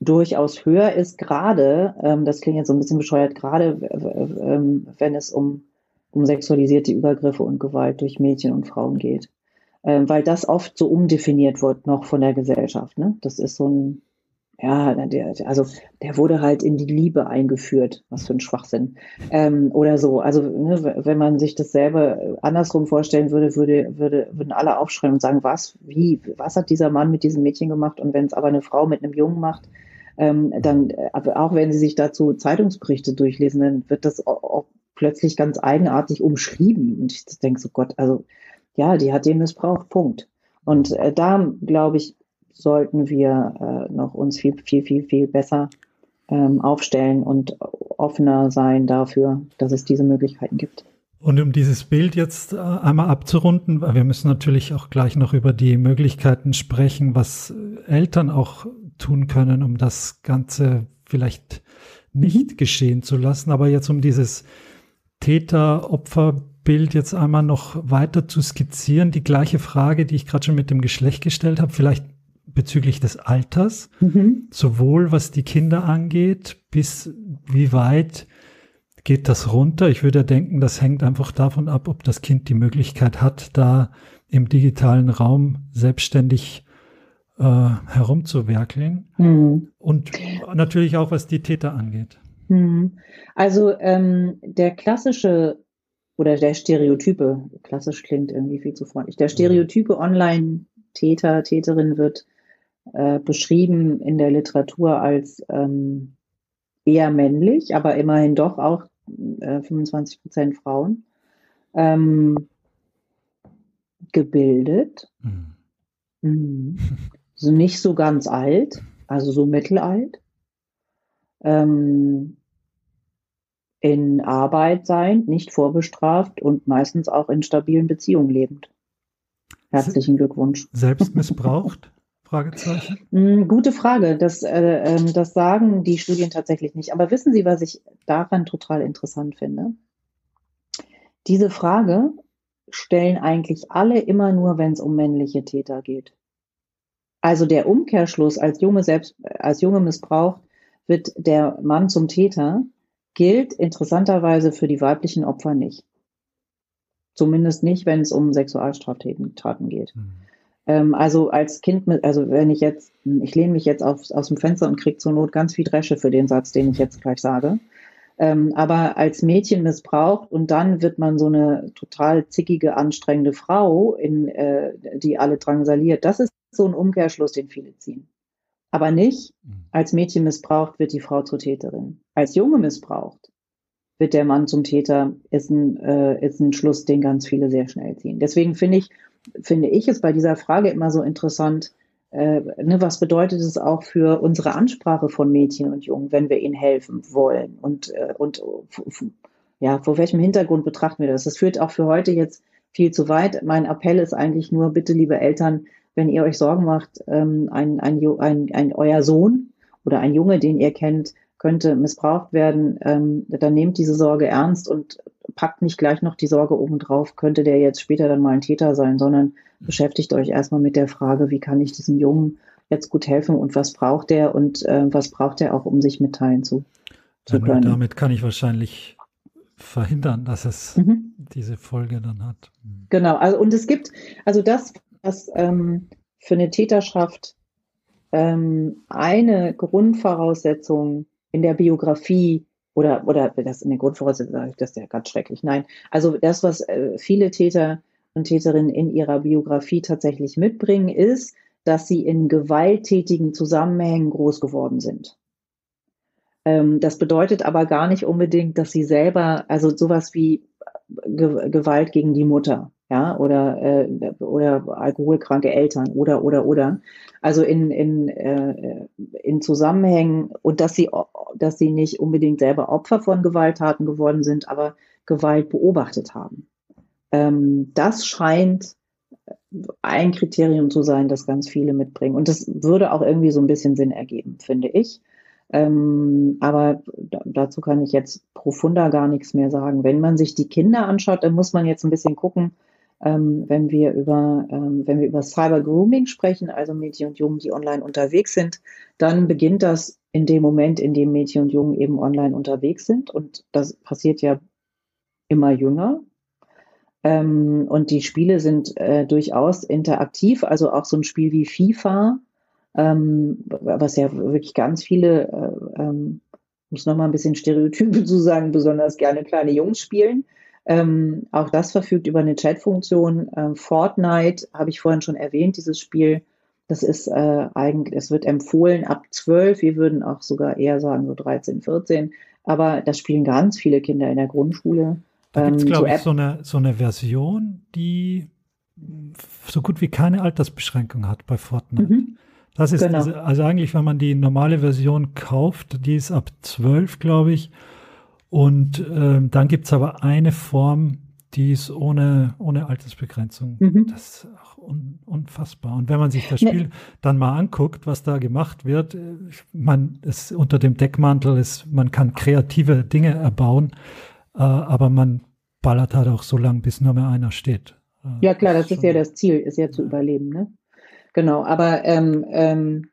durchaus höher ist, gerade, ähm, das klingt jetzt so ein bisschen bescheuert, gerade ähm, wenn es um, um sexualisierte Übergriffe und Gewalt durch Mädchen und Frauen geht. Ähm, weil das oft so umdefiniert wird noch von der Gesellschaft. Ne? Das ist so ein, ja, der, also der wurde halt in die Liebe eingeführt. Was für ein Schwachsinn. Ähm, oder so. Also, ne, wenn man sich das selber andersrum vorstellen würde, würde, würde, würden alle aufschreien und sagen, was, wie, was hat dieser Mann mit diesem Mädchen gemacht? Und wenn es aber eine Frau mit einem Jungen macht, ähm, dann, auch wenn sie sich dazu Zeitungsberichte durchlesen, dann wird das auch, auch plötzlich ganz eigenartig umschrieben. Und ich denke so, Gott, also, ja, die hat den missbraucht, Punkt. Und äh, da, glaube ich, sollten wir äh, noch uns viel, viel, viel, viel besser ähm, aufstellen und offener sein dafür, dass es diese Möglichkeiten gibt. Und um dieses Bild jetzt äh, einmal abzurunden, weil wir müssen natürlich auch gleich noch über die Möglichkeiten sprechen, was Eltern auch tun können, um das Ganze vielleicht nicht geschehen zu lassen. Aber jetzt um dieses Täter-Opfer-Bild jetzt einmal noch weiter zu skizzieren, die gleiche Frage, die ich gerade schon mit dem Geschlecht gestellt habe, vielleicht bezüglich des Alters, mhm. sowohl was die Kinder angeht, bis wie weit geht das runter. Ich würde denken, das hängt einfach davon ab, ob das Kind die Möglichkeit hat, da im digitalen Raum selbstständig äh, herumzuwerkeln. Mhm. Und natürlich auch, was die Täter angeht. Mhm. Also ähm, der klassische oder der Stereotype, klassisch klingt irgendwie viel zu freundlich, der Stereotype Online-Täter, Täterin wird äh, beschrieben in der Literatur als ähm, eher männlich, aber immerhin doch auch äh, 25 Prozent Frauen. Ähm, gebildet. Mhm. Mhm. Also nicht so ganz alt, also so mittelalt. Ähm, in Arbeit sein, nicht vorbestraft und meistens auch in stabilen Beziehungen lebend. Herzlichen Glückwunsch. Selbst missbraucht? Fragezeichen? Hm, gute Frage. Das, äh, ähm, das sagen die Studien tatsächlich nicht. Aber wissen Sie, was ich daran total interessant finde? Diese Frage stellen eigentlich alle immer nur, wenn es um männliche Täter geht. Also der Umkehrschluss als Junge selbst, als Junge missbraucht, wird der Mann zum Täter, gilt interessanterweise für die weiblichen Opfer nicht. Zumindest nicht, wenn es um Sexualstraftaten geht. Mhm. Ähm, also als Kind, mit, also wenn ich jetzt, ich lehne mich jetzt auf, aus dem Fenster und kriege zur Not ganz viel Dresche für den Satz, den ich jetzt gleich sage. Ähm, aber als Mädchen missbraucht und dann wird man so eine total zickige, anstrengende Frau, in, äh, die alle drangsaliert. Das ist so ein Umkehrschluss, den viele ziehen. Aber nicht, mhm. als Mädchen missbraucht wird die Frau zur Täterin. Als Junge missbraucht wird der Mann zum Täter, ist ein, äh, ist ein Schluss, den ganz viele sehr schnell ziehen. Deswegen finde ich, finde ich es bei dieser Frage immer so interessant, äh, ne, was bedeutet es auch für unsere Ansprache von Mädchen und Jungen, wenn wir ihnen helfen wollen? Und, äh, und ja, vor welchem Hintergrund betrachten wir das? Das führt auch für heute jetzt viel zu weit. Mein Appell ist eigentlich nur, bitte, liebe Eltern, wenn ihr euch Sorgen macht, ähm, ein, ein, ein, ein, euer Sohn oder ein Junge, den ihr kennt, könnte missbraucht werden, ähm, dann nehmt diese Sorge ernst und packt nicht gleich noch die Sorge obendrauf, könnte der jetzt später dann mal ein Täter sein, sondern beschäftigt euch erstmal mit der Frage, wie kann ich diesem Jungen jetzt gut helfen und was braucht er und äh, was braucht er auch, um sich mitteilen zu, zu können. damit kann ich wahrscheinlich verhindern, dass es mhm. diese Folge dann hat. Mhm. Genau, also und es gibt, also das, was ähm, für eine Täterschaft ähm, eine Grundvoraussetzung in der Biografie oder, oder das in der Grundvoraussetzung, das ist ja ganz schrecklich. Nein, also das, was äh, viele Täter und Täterinnen in ihrer Biografie tatsächlich mitbringen, ist, dass sie in gewalttätigen Zusammenhängen groß geworden sind. Ähm, das bedeutet aber gar nicht unbedingt, dass sie selber, also sowas wie Ge Gewalt gegen die Mutter, ja, oder, äh, oder alkoholkranke Eltern oder, oder, oder. Also in, in, äh, in Zusammenhängen und dass sie, dass sie nicht unbedingt selber Opfer von Gewalttaten geworden sind, aber Gewalt beobachtet haben. Ähm, das scheint ein Kriterium zu sein, das ganz viele mitbringen. Und das würde auch irgendwie so ein bisschen Sinn ergeben, finde ich. Ähm, aber dazu kann ich jetzt profunder gar nichts mehr sagen. Wenn man sich die Kinder anschaut, dann muss man jetzt ein bisschen gucken, ähm, wenn wir über, ähm, wenn wir über Cyber Grooming sprechen, also Mädchen und Jungen, die online unterwegs sind, dann beginnt das in dem Moment, in dem Mädchen und Jungen eben online unterwegs sind. Und das passiert ja immer jünger. Ähm, und die Spiele sind äh, durchaus interaktiv, also auch so ein Spiel wie FIFA ähm, was ja wirklich ganz viele, äh, ähm, muss nochmal ein bisschen Stereotype zu sagen, besonders gerne kleine Jungs spielen. Ähm, auch das verfügt über eine Chatfunktion. Ähm, Fortnite habe ich vorhin schon erwähnt, dieses Spiel. Das ist äh, eigentlich, es wird empfohlen ab 12. Wir würden auch sogar eher sagen so 13, 14. Aber das spielen ganz viele Kinder in der Grundschule. Da gibt es, ähm, glaube so ich, so eine, so eine Version, die so gut wie keine Altersbeschränkung hat bei Fortnite. Mhm. Das ist genau. diese, also eigentlich, wenn man die normale Version kauft, die ist ab 12, glaube ich. Und äh, dann gibt es aber eine Form, die ist ohne, ohne Altersbegrenzung. Mhm. Das ist auch un, unfassbar. Und wenn man sich das Spiel nee. dann mal anguckt, was da gemacht wird, äh, man ist unter dem Deckmantel ist, man kann kreative Dinge erbauen, äh, aber man ballert halt auch so lange, bis nur mehr einer steht. Äh, ja klar, das, das ist ja das Ziel, ist ja zu überleben, ne? Genau, aber ähm, ähm,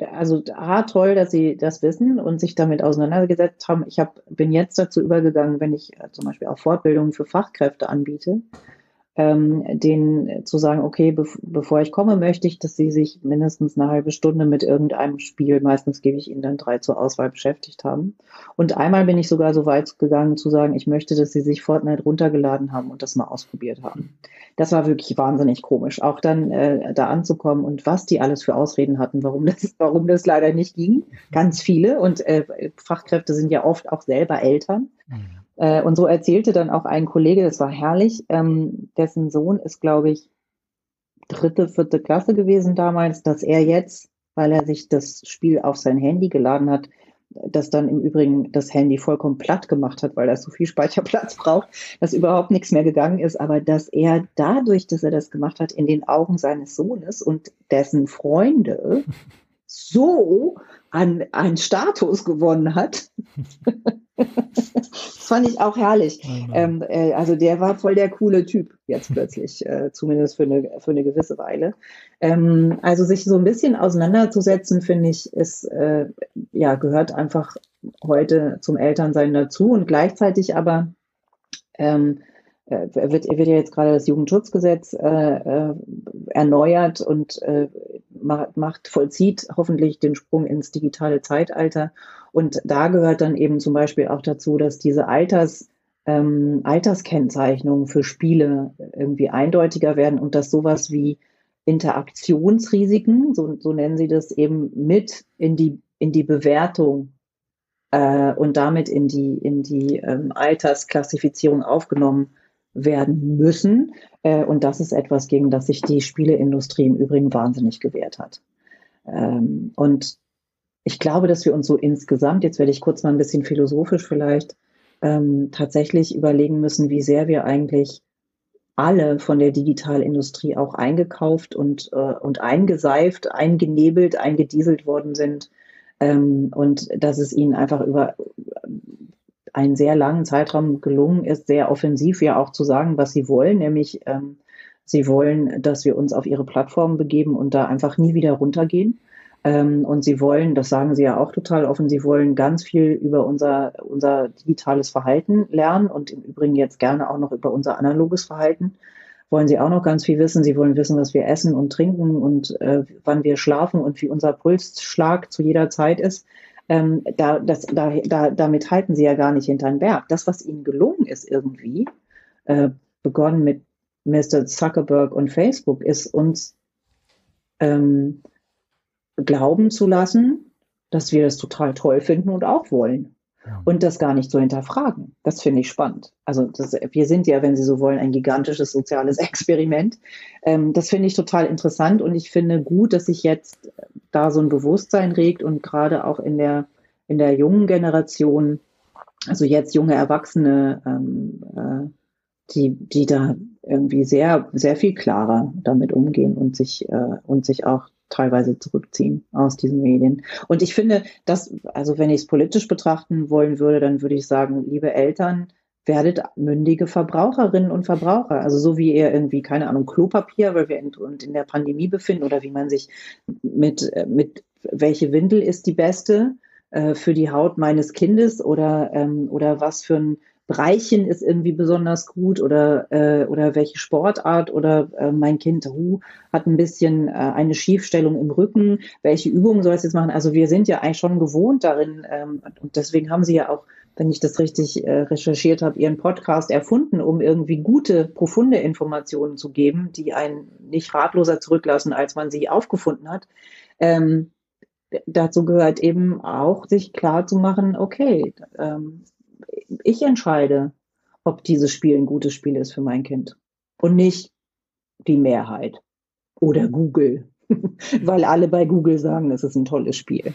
also A, toll, dass Sie das wissen und sich damit auseinandergesetzt haben. Ich hab, bin jetzt dazu übergegangen, wenn ich äh, zum Beispiel auch Fortbildungen für Fachkräfte anbiete, ähm, denen zu sagen, okay, be bevor ich komme, möchte ich, dass sie sich mindestens eine halbe Stunde mit irgendeinem Spiel, meistens gebe ich ihnen dann drei zur Auswahl, beschäftigt haben. Und einmal bin ich sogar so weit gegangen zu sagen, ich möchte, dass sie sich Fortnite runtergeladen haben und das mal ausprobiert haben. Das war wirklich wahnsinnig komisch, auch dann äh, da anzukommen und was die alles für Ausreden hatten, warum das, warum das leider nicht ging. Ganz viele und äh, Fachkräfte sind ja oft auch selber Eltern. Mhm äh, und so erzählte dann auch ein Kollege, das war herrlich, ähm, dessen Sohn ist, glaube ich, dritte, vierte Klasse gewesen damals, dass er jetzt, weil er sich das Spiel auf sein Handy geladen hat, das dann im Übrigen das Handy vollkommen platt gemacht hat, weil er so viel Speicherplatz braucht, dass überhaupt nichts mehr gegangen ist, aber dass er dadurch, dass er das gemacht hat, in den Augen seines Sohnes und dessen Freunde so an, an Status gewonnen hat. das fand ich auch herrlich. Oh ähm, äh, also der war voll der coole Typ jetzt plötzlich, äh, zumindest für eine, für eine gewisse Weile. Ähm, also sich so ein bisschen auseinanderzusetzen, finde ich, ist, äh, ja, gehört einfach heute zum Elternsein dazu und gleichzeitig aber ähm, äh, wird, wird ja jetzt gerade das Jugendschutzgesetz äh, äh, erneuert und äh, macht, vollzieht hoffentlich den Sprung ins digitale Zeitalter. Und da gehört dann eben zum Beispiel auch dazu, dass diese Alters, ähm, Alterskennzeichnungen für Spiele irgendwie eindeutiger werden und dass sowas wie Interaktionsrisiken, so, so nennen sie das, eben mit in die, in die Bewertung äh, und damit in die, in die ähm, Altersklassifizierung aufgenommen werden müssen. Äh, und das ist etwas, gegen das sich die Spieleindustrie im Übrigen wahnsinnig gewehrt hat. Ähm, und ich glaube, dass wir uns so insgesamt, jetzt werde ich kurz mal ein bisschen philosophisch vielleicht, ähm, tatsächlich überlegen müssen, wie sehr wir eigentlich alle von der Digitalindustrie auch eingekauft und, äh, und eingeseift, eingenebelt, eingedieselt worden sind. Ähm, und dass es ihnen einfach über einen sehr langen Zeitraum gelungen ist, sehr offensiv ja auch zu sagen, was sie wollen, nämlich ähm, sie wollen, dass wir uns auf ihre Plattform begeben und da einfach nie wieder runtergehen. Ähm, und sie wollen, das sagen sie ja auch total offen, sie wollen ganz viel über unser, unser digitales Verhalten lernen und im Übrigen jetzt gerne auch noch über unser analoges Verhalten. Wollen sie auch noch ganz viel wissen. Sie wollen wissen, was wir essen und trinken und äh, wann wir schlafen und wie unser Pulsschlag zu jeder Zeit ist. Ähm, da, das, da, da, damit halten sie ja gar nicht hinter den Berg. Das, was ihnen gelungen ist irgendwie, äh, begonnen mit Mr. Zuckerberg und Facebook, ist uns ähm, glauben zu lassen, dass wir das total toll finden und auch wollen. Ja. Und das gar nicht zu hinterfragen. Das finde ich spannend. Also das, wir sind ja, wenn Sie so wollen, ein gigantisches soziales Experiment. Ähm, das finde ich total interessant und ich finde gut, dass sich jetzt da so ein Bewusstsein regt und gerade auch in der, in der jungen Generation, also jetzt junge Erwachsene, ähm, äh, die, die da irgendwie sehr, sehr viel klarer damit umgehen und sich, äh, und sich auch teilweise zurückziehen aus diesen Medien. Und ich finde, dass, also wenn ich es politisch betrachten wollen würde, dann würde ich sagen, liebe Eltern, werdet mündige Verbraucherinnen und Verbraucher. Also so wie ihr irgendwie, keine Ahnung, Klopapier, weil wir in, in der Pandemie befinden oder wie man sich mit, mit welche Windel ist die beste äh, für die Haut meines Kindes oder, ähm, oder was für ein Bereichen ist irgendwie besonders gut oder, äh, oder welche Sportart oder äh, mein Kind uh, hat ein bisschen äh, eine Schiefstellung im Rücken, welche Übungen soll es jetzt machen? Also wir sind ja eigentlich schon gewohnt darin ähm, und deswegen haben sie ja auch, wenn ich das richtig äh, recherchiert habe, ihren Podcast erfunden, um irgendwie gute, profunde Informationen zu geben, die einen nicht ratloser zurücklassen, als man sie aufgefunden hat. Ähm, dazu gehört eben auch, sich klar zu machen, okay, ähm, ich entscheide, ob dieses Spiel ein gutes Spiel ist für mein Kind und nicht die Mehrheit oder Google, weil alle bei Google sagen, das ist ein tolles Spiel.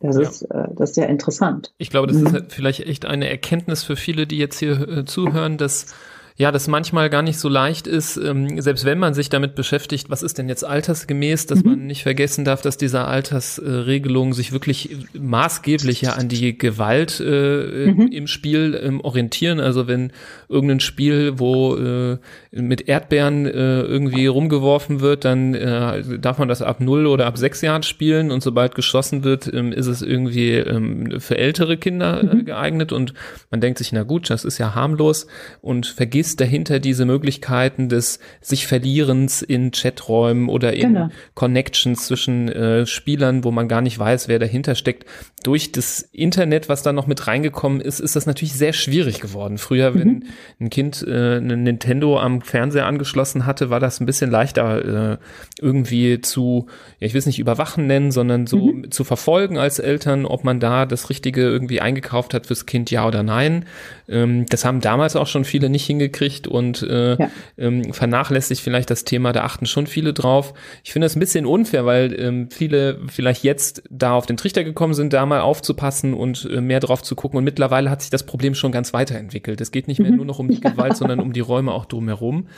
Das, ja. ist, äh, das ist ja interessant. Ich glaube, das mhm. ist halt vielleicht echt eine Erkenntnis für viele, die jetzt hier äh, zuhören, dass ja, das manchmal gar nicht so leicht ist, ähm, selbst wenn man sich damit beschäftigt, was ist denn jetzt altersgemäß, dass mhm. man nicht vergessen darf, dass diese Altersregelungen sich wirklich maßgeblich ja an die Gewalt äh, mhm. im Spiel ähm, orientieren. Also wenn irgendein Spiel, wo äh, mit Erdbeeren äh, irgendwie rumgeworfen wird, dann äh, darf man das ab null oder ab sechs Jahren spielen und sobald geschossen wird, ähm, ist es irgendwie ähm, für ältere Kinder äh, mhm. geeignet und man denkt sich, na gut, das ist ja harmlos und vergisst ist dahinter diese Möglichkeiten des sich Verlierens in Chaträumen oder in genau. Connections zwischen äh, Spielern, wo man gar nicht weiß, wer dahinter steckt. Durch das Internet, was da noch mit reingekommen ist, ist das natürlich sehr schwierig geworden. Früher, mhm. wenn ein Kind äh, ein Nintendo am Fernseher angeschlossen hatte, war das ein bisschen leichter äh, irgendwie zu, ja, ich will es nicht überwachen nennen, sondern so mhm. zu verfolgen als Eltern, ob man da das Richtige irgendwie eingekauft hat fürs Kind, ja oder nein. Ähm, das haben damals auch schon viele nicht hingekriegt und äh, ja. ähm, vernachlässigt vielleicht das Thema, da achten schon viele drauf. Ich finde das ein bisschen unfair, weil ähm, viele vielleicht jetzt da auf den Trichter gekommen sind, da mal aufzupassen und äh, mehr drauf zu gucken und mittlerweile hat sich das Problem schon ganz weiterentwickelt. Es geht nicht mehr nur noch um die Gewalt, sondern um die Räume auch drumherum.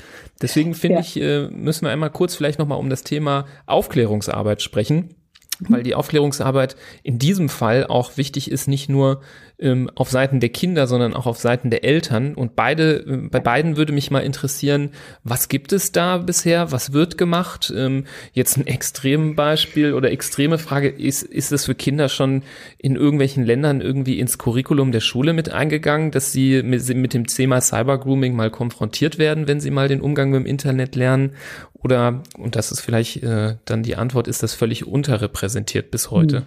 Deswegen finde ja. ich, äh, müssen wir einmal kurz vielleicht nochmal um das Thema Aufklärungsarbeit sprechen weil die Aufklärungsarbeit in diesem Fall auch wichtig ist, nicht nur ähm, auf Seiten der Kinder, sondern auch auf Seiten der Eltern. Und beide, äh, bei beiden würde mich mal interessieren, was gibt es da bisher? Was wird gemacht? Ähm, jetzt ein extremes Beispiel oder extreme Frage, ist, ist es für Kinder schon in irgendwelchen Ländern irgendwie ins Curriculum der Schule mit eingegangen, dass sie mit, mit dem Thema Cybergrooming mal konfrontiert werden, wenn sie mal den Umgang mit dem Internet lernen? Oder, und das ist vielleicht äh, dann die Antwort, ist das völlig unterrepräsentiert bis heute? Hm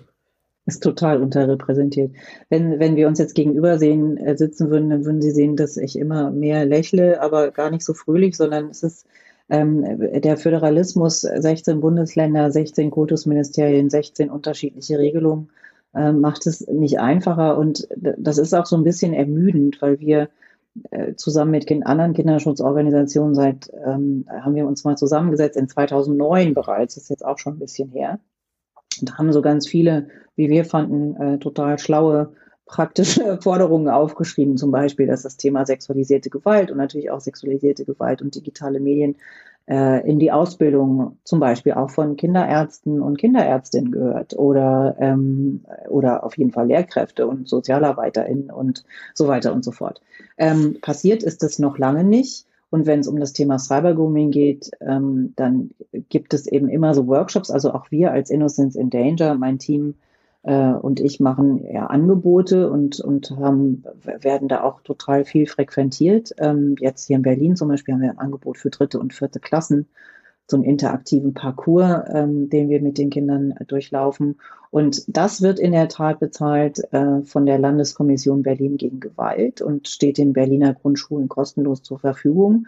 ist total unterrepräsentiert. Wenn, wenn wir uns jetzt gegenüber sehen, äh, sitzen würden, dann würden Sie sehen, dass ich immer mehr lächle, aber gar nicht so fröhlich, sondern es ist ähm, der Föderalismus, 16 Bundesländer, 16 Kultusministerien, 16 unterschiedliche Regelungen, äh, macht es nicht einfacher und das ist auch so ein bisschen ermüdend, weil wir äh, zusammen mit anderen Kinderschutzorganisationen seit, ähm, haben wir uns mal zusammengesetzt in 2009 bereits, ist jetzt auch schon ein bisschen her. Und haben so ganz viele, wie wir fanden, äh, total schlaue praktische Forderungen aufgeschrieben, zum Beispiel, dass das Thema sexualisierte Gewalt und natürlich auch sexualisierte Gewalt und digitale Medien äh, in die Ausbildung zum Beispiel auch von Kinderärzten und Kinderärztinnen gehört oder, ähm, oder auf jeden Fall Lehrkräfte und SozialarbeiterInnen und so weiter und so fort. Ähm, passiert ist das noch lange nicht. Und wenn es um das Thema Cybergrooming geht, ähm, dann gibt es eben immer so Workshops. Also auch wir als Innocence in Danger, mein Team, äh, und ich machen ja Angebote und, und haben, werden da auch total viel frequentiert. Ähm, jetzt hier in Berlin zum Beispiel haben wir ein Angebot für dritte und vierte Klassen, so einen interaktiven Parcours, ähm, den wir mit den Kindern durchlaufen. Und das wird in der Tat bezahlt äh, von der Landeskommission Berlin gegen Gewalt und steht den Berliner Grundschulen kostenlos zur Verfügung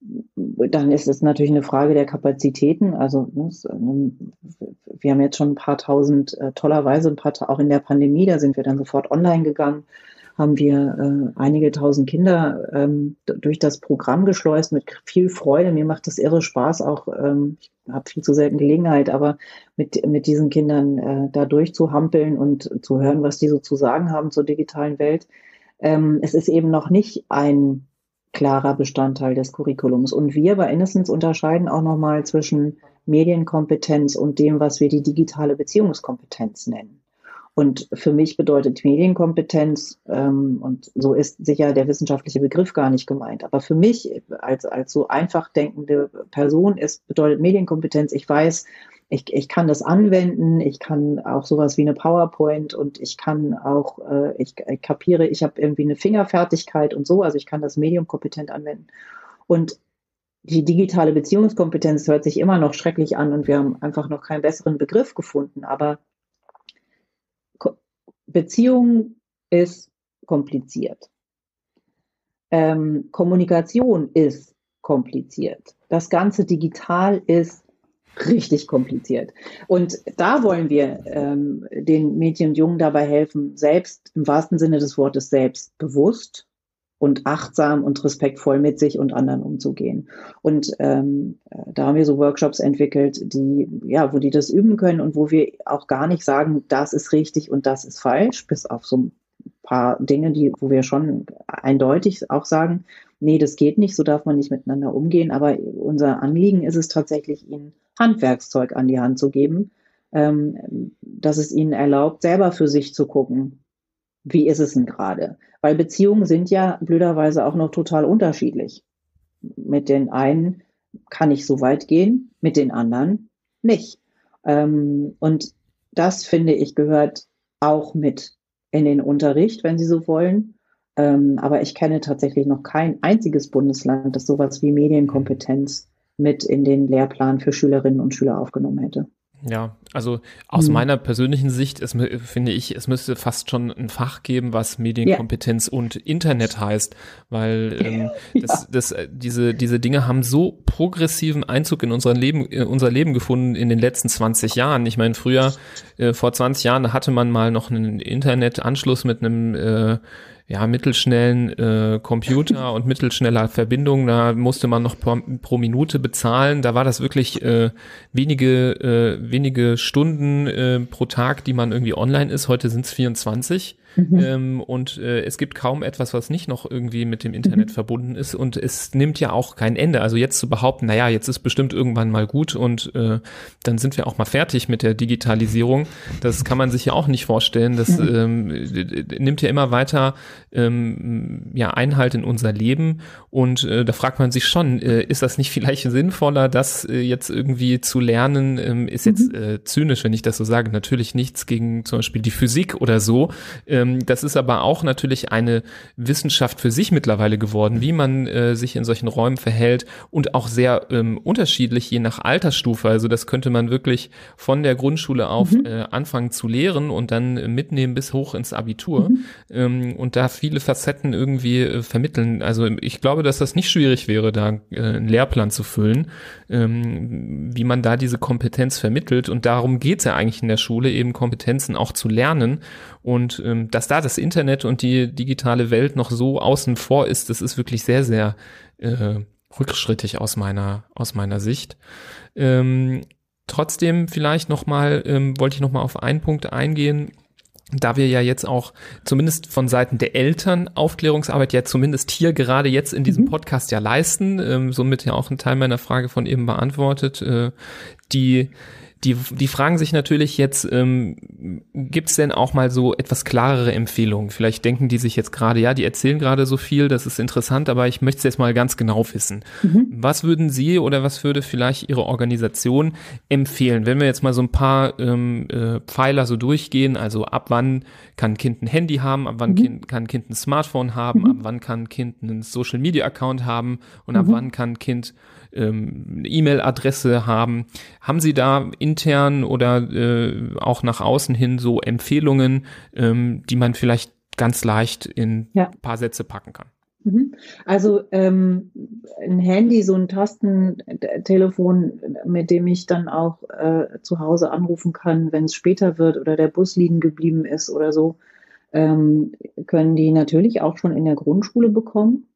dann ist es natürlich eine Frage der Kapazitäten. Also ne, ähm, wir haben jetzt schon ein paar tausend, äh, tollerweise ein paar, auch in der Pandemie, da sind wir dann sofort online gegangen, haben wir äh, einige tausend Kinder ähm, durch das Programm geschleust mit viel Freude. Mir macht das irre Spaß, auch ähm, ich habe viel zu selten Gelegenheit, aber mit, mit diesen Kindern äh, da durchzuhampeln und zu hören, was die so zu sagen haben zur digitalen Welt. Ähm, es ist eben noch nicht ein klarer Bestandteil des Curriculums. Und wir bei Innocence unterscheiden auch nochmal zwischen Medienkompetenz und dem, was wir die digitale Beziehungskompetenz nennen. Und für mich bedeutet Medienkompetenz, ähm, und so ist sicher der wissenschaftliche Begriff gar nicht gemeint, aber für mich als, als so einfach denkende Person ist, bedeutet Medienkompetenz, ich weiß, ich, ich kann das anwenden, ich kann auch sowas wie eine PowerPoint und ich kann auch, äh, ich, ich kapiere, ich habe irgendwie eine Fingerfertigkeit und so, also ich kann das Medium kompetent anwenden. Und die digitale Beziehungskompetenz hört sich immer noch schrecklich an und wir haben einfach noch keinen besseren Begriff gefunden, aber Beziehung ist kompliziert. Ähm, Kommunikation ist kompliziert. Das Ganze digital ist richtig kompliziert. Und da wollen wir ähm, den Mädchen und Jungen dabei helfen, selbst im wahrsten Sinne des Wortes selbstbewusst und achtsam und respektvoll mit sich und anderen umzugehen. Und ähm, da haben wir so Workshops entwickelt, die, ja, wo die das üben können und wo wir auch gar nicht sagen, das ist richtig und das ist falsch, bis auf so ein paar Dinge, die, wo wir schon eindeutig auch sagen, nee, das geht nicht, so darf man nicht miteinander umgehen. Aber unser Anliegen ist es tatsächlich, ihnen Handwerkszeug an die Hand zu geben, ähm, dass es ihnen erlaubt, selber für sich zu gucken, wie ist es denn gerade? Weil Beziehungen sind ja blöderweise auch noch total unterschiedlich. Mit den einen kann ich so weit gehen, mit den anderen nicht. Ähm, und das finde ich gehört auch mit in den Unterricht, wenn Sie so wollen. Ähm, aber ich kenne tatsächlich noch kein einziges Bundesland, das sowas wie Medienkompetenz mit in den Lehrplan für Schülerinnen und Schüler aufgenommen hätte. Ja, also aus mhm. meiner persönlichen Sicht, es, finde ich, es müsste fast schon ein Fach geben, was Medienkompetenz ja. und Internet heißt, weil ähm, ja. das, das, äh, diese, diese Dinge haben so progressiven Einzug in unser Leben, in unser Leben gefunden in den letzten 20 Jahren. Ich meine, früher, äh, vor 20 Jahren, hatte man mal noch einen Internetanschluss mit einem äh, ja, mittelschnellen äh, Computer und mittelschneller Verbindung, da musste man noch pro, pro Minute bezahlen. Da war das wirklich äh, wenige, äh, wenige Stunden äh, pro Tag, die man irgendwie online ist. Heute sind es 24. Mhm. Ähm, und äh, es gibt kaum etwas, was nicht noch irgendwie mit dem Internet mhm. verbunden ist. Und es nimmt ja auch kein Ende. Also jetzt zu behaupten, naja, jetzt ist bestimmt irgendwann mal gut und äh, dann sind wir auch mal fertig mit der Digitalisierung. Das kann man sich ja auch nicht vorstellen. Das mhm. ähm, nimmt ja immer weiter ähm, ja, Einhalt in unser Leben. Und äh, da fragt man sich schon, äh, ist das nicht vielleicht sinnvoller, das äh, jetzt irgendwie zu lernen? Ähm, ist jetzt mhm. äh, zynisch, wenn ich das so sage. Natürlich nichts gegen zum Beispiel die Physik oder so. Äh, ähm, das ist aber auch natürlich eine Wissenschaft für sich mittlerweile geworden, wie man äh, sich in solchen Räumen verhält und auch sehr ähm, unterschiedlich je nach Altersstufe. Also das könnte man wirklich von der Grundschule auf mhm. äh, anfangen zu lehren und dann mitnehmen bis hoch ins Abitur mhm. ähm, und da viele Facetten irgendwie äh, vermitteln. Also ich glaube, dass das nicht schwierig wäre, da äh, einen Lehrplan zu füllen, ähm, wie man da diese Kompetenz vermittelt. Und darum geht es ja eigentlich in der Schule, eben Kompetenzen auch zu lernen und ähm, dass da das Internet und die digitale Welt noch so außen vor ist, das ist wirklich sehr, sehr äh, rückschrittig aus meiner, aus meiner Sicht. Ähm, trotzdem vielleicht nochmal, ähm, wollte ich nochmal auf einen Punkt eingehen, da wir ja jetzt auch zumindest von Seiten der Eltern Aufklärungsarbeit ja zumindest hier gerade jetzt in diesem mhm. Podcast ja leisten, ähm, somit ja auch ein Teil meiner Frage von eben beantwortet, äh, die die, die fragen sich natürlich jetzt, ähm, gibt es denn auch mal so etwas klarere Empfehlungen? Vielleicht denken die sich jetzt gerade, ja, die erzählen gerade so viel, das ist interessant, aber ich möchte es jetzt mal ganz genau wissen. Mhm. Was würden Sie oder was würde vielleicht Ihre Organisation empfehlen? Wenn wir jetzt mal so ein paar ähm, äh, Pfeiler so durchgehen, also ab wann kann ein Kind ein Handy haben, ab wann mhm. kind, kann ein Kind ein Smartphone haben, mhm. ab wann kann ein Kind einen Social Media Account haben und ab mhm. wann kann ein Kind ähm, E-Mail-Adresse haben. Haben Sie da intern oder äh, auch nach außen hin so Empfehlungen, ähm, die man vielleicht ganz leicht in ja. paar Sätze packen kann? Mhm. Also ähm, ein Handy, so ein Tastentelefon, mit dem ich dann auch äh, zu Hause anrufen kann, wenn es später wird oder der Bus liegen geblieben ist oder so, ähm, können die natürlich auch schon in der Grundschule bekommen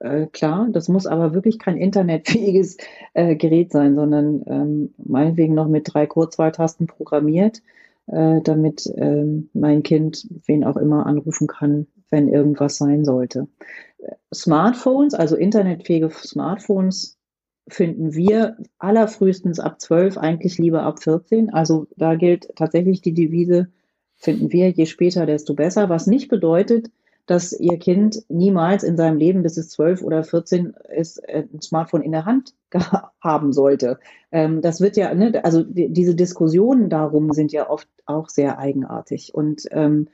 äh, klar. Das muss aber wirklich kein internetfähiges äh, Gerät sein, sondern ähm, meinetwegen noch mit drei Kurzwahltasten programmiert, äh, damit ähm, mein Kind wen auch immer anrufen kann, wenn irgendwas sein sollte. Smartphones, also internetfähige Smartphones, finden wir allerfrühestens ab 12, eigentlich lieber ab 14. Also da gilt tatsächlich die Devise, finden wir, je später, desto besser. Was nicht bedeutet, dass ihr Kind niemals in seinem Leben, bis es zwölf oder vierzehn ist, äh, ein Smartphone in der Hand haben sollte. Ähm, das wird ja, ne, also die, diese Diskussionen darum sind ja oft auch sehr eigenartig. Und ähm,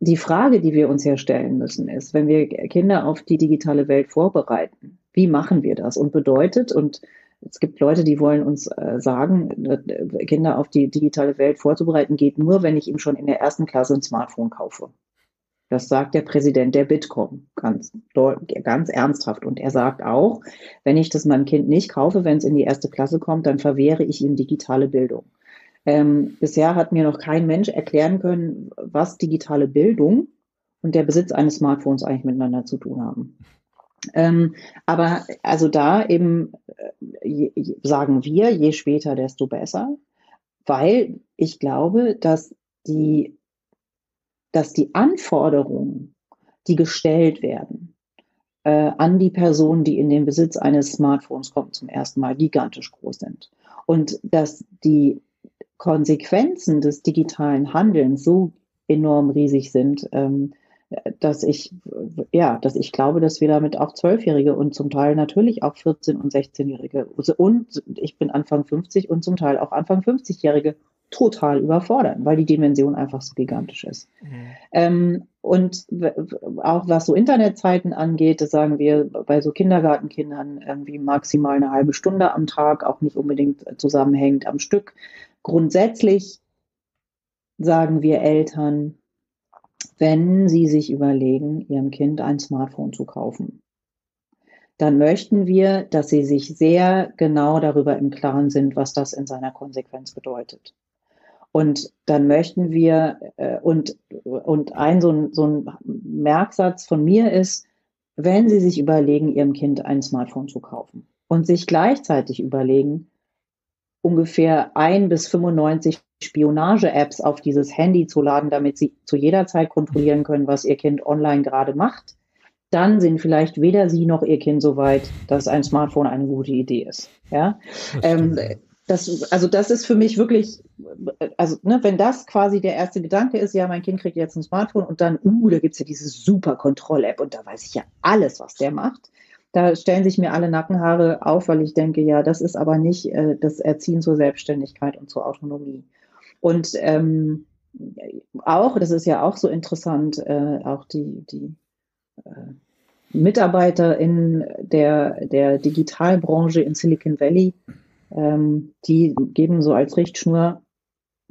die Frage, die wir uns ja stellen müssen, ist, wenn wir Kinder auf die digitale Welt vorbereiten, wie machen wir das? Und bedeutet, und es gibt Leute, die wollen uns äh, sagen, äh, Kinder auf die digitale Welt vorzubereiten, geht nur, wenn ich ihm schon in der ersten Klasse ein Smartphone kaufe. Das sagt der Präsident der Bitkom ganz, ganz ernsthaft. Und er sagt auch, wenn ich das meinem Kind nicht kaufe, wenn es in die erste Klasse kommt, dann verwehre ich ihm digitale Bildung. Ähm, bisher hat mir noch kein Mensch erklären können, was digitale Bildung und der Besitz eines Smartphones eigentlich miteinander zu tun haben. Ähm, aber also da eben äh, je, sagen wir, je später, desto besser, weil ich glaube, dass die dass die Anforderungen, die gestellt werden äh, an die Person, die in den Besitz eines Smartphones kommt, zum ersten Mal gigantisch groß sind. Und dass die Konsequenzen des digitalen Handelns so enorm riesig sind, ähm, dass ich, ja, dass ich glaube, dass wir damit auch Zwölfjährige und zum Teil natürlich auch 14- und 16-Jährige und ich bin Anfang 50 und zum Teil auch Anfang 50-Jährige total überfordern, weil die Dimension einfach so gigantisch ist. Mhm. Ähm, und auch was so Internetzeiten angeht, das sagen wir bei so Kindergartenkindern irgendwie maximal eine halbe Stunde am Tag, auch nicht unbedingt zusammenhängend am Stück. Grundsätzlich sagen wir Eltern, wenn sie sich überlegen, ihrem Kind ein Smartphone zu kaufen, dann möchten wir, dass sie sich sehr genau darüber im Klaren sind, was das in seiner Konsequenz bedeutet. Und dann möchten wir, äh, und, und ein so, ein so ein Merksatz von mir ist, wenn Sie sich überlegen, Ihrem Kind ein Smartphone zu kaufen und sich gleichzeitig überlegen, ungefähr ein bis 95 Spionage-Apps auf dieses Handy zu laden, damit Sie zu jeder Zeit kontrollieren können, was Ihr Kind online gerade macht, dann sind vielleicht weder Sie noch Ihr Kind so weit, dass ein Smartphone eine gute Idee ist. Ja. Ähm, das, also das ist für mich wirklich, also ne, wenn das quasi der erste Gedanke ist, ja, mein Kind kriegt jetzt ein Smartphone und dann, uh, da gibt's ja diese super Kontroll-App und da weiß ich ja alles, was der macht. Da stellen sich mir alle Nackenhaare auf, weil ich denke, ja, das ist aber nicht äh, das Erziehen zur Selbstständigkeit und zur Autonomie. Und ähm, auch, das ist ja auch so interessant, äh, auch die, die äh, Mitarbeiter in der, der Digitalbranche in Silicon Valley, ähm, die geben so als Richtschnur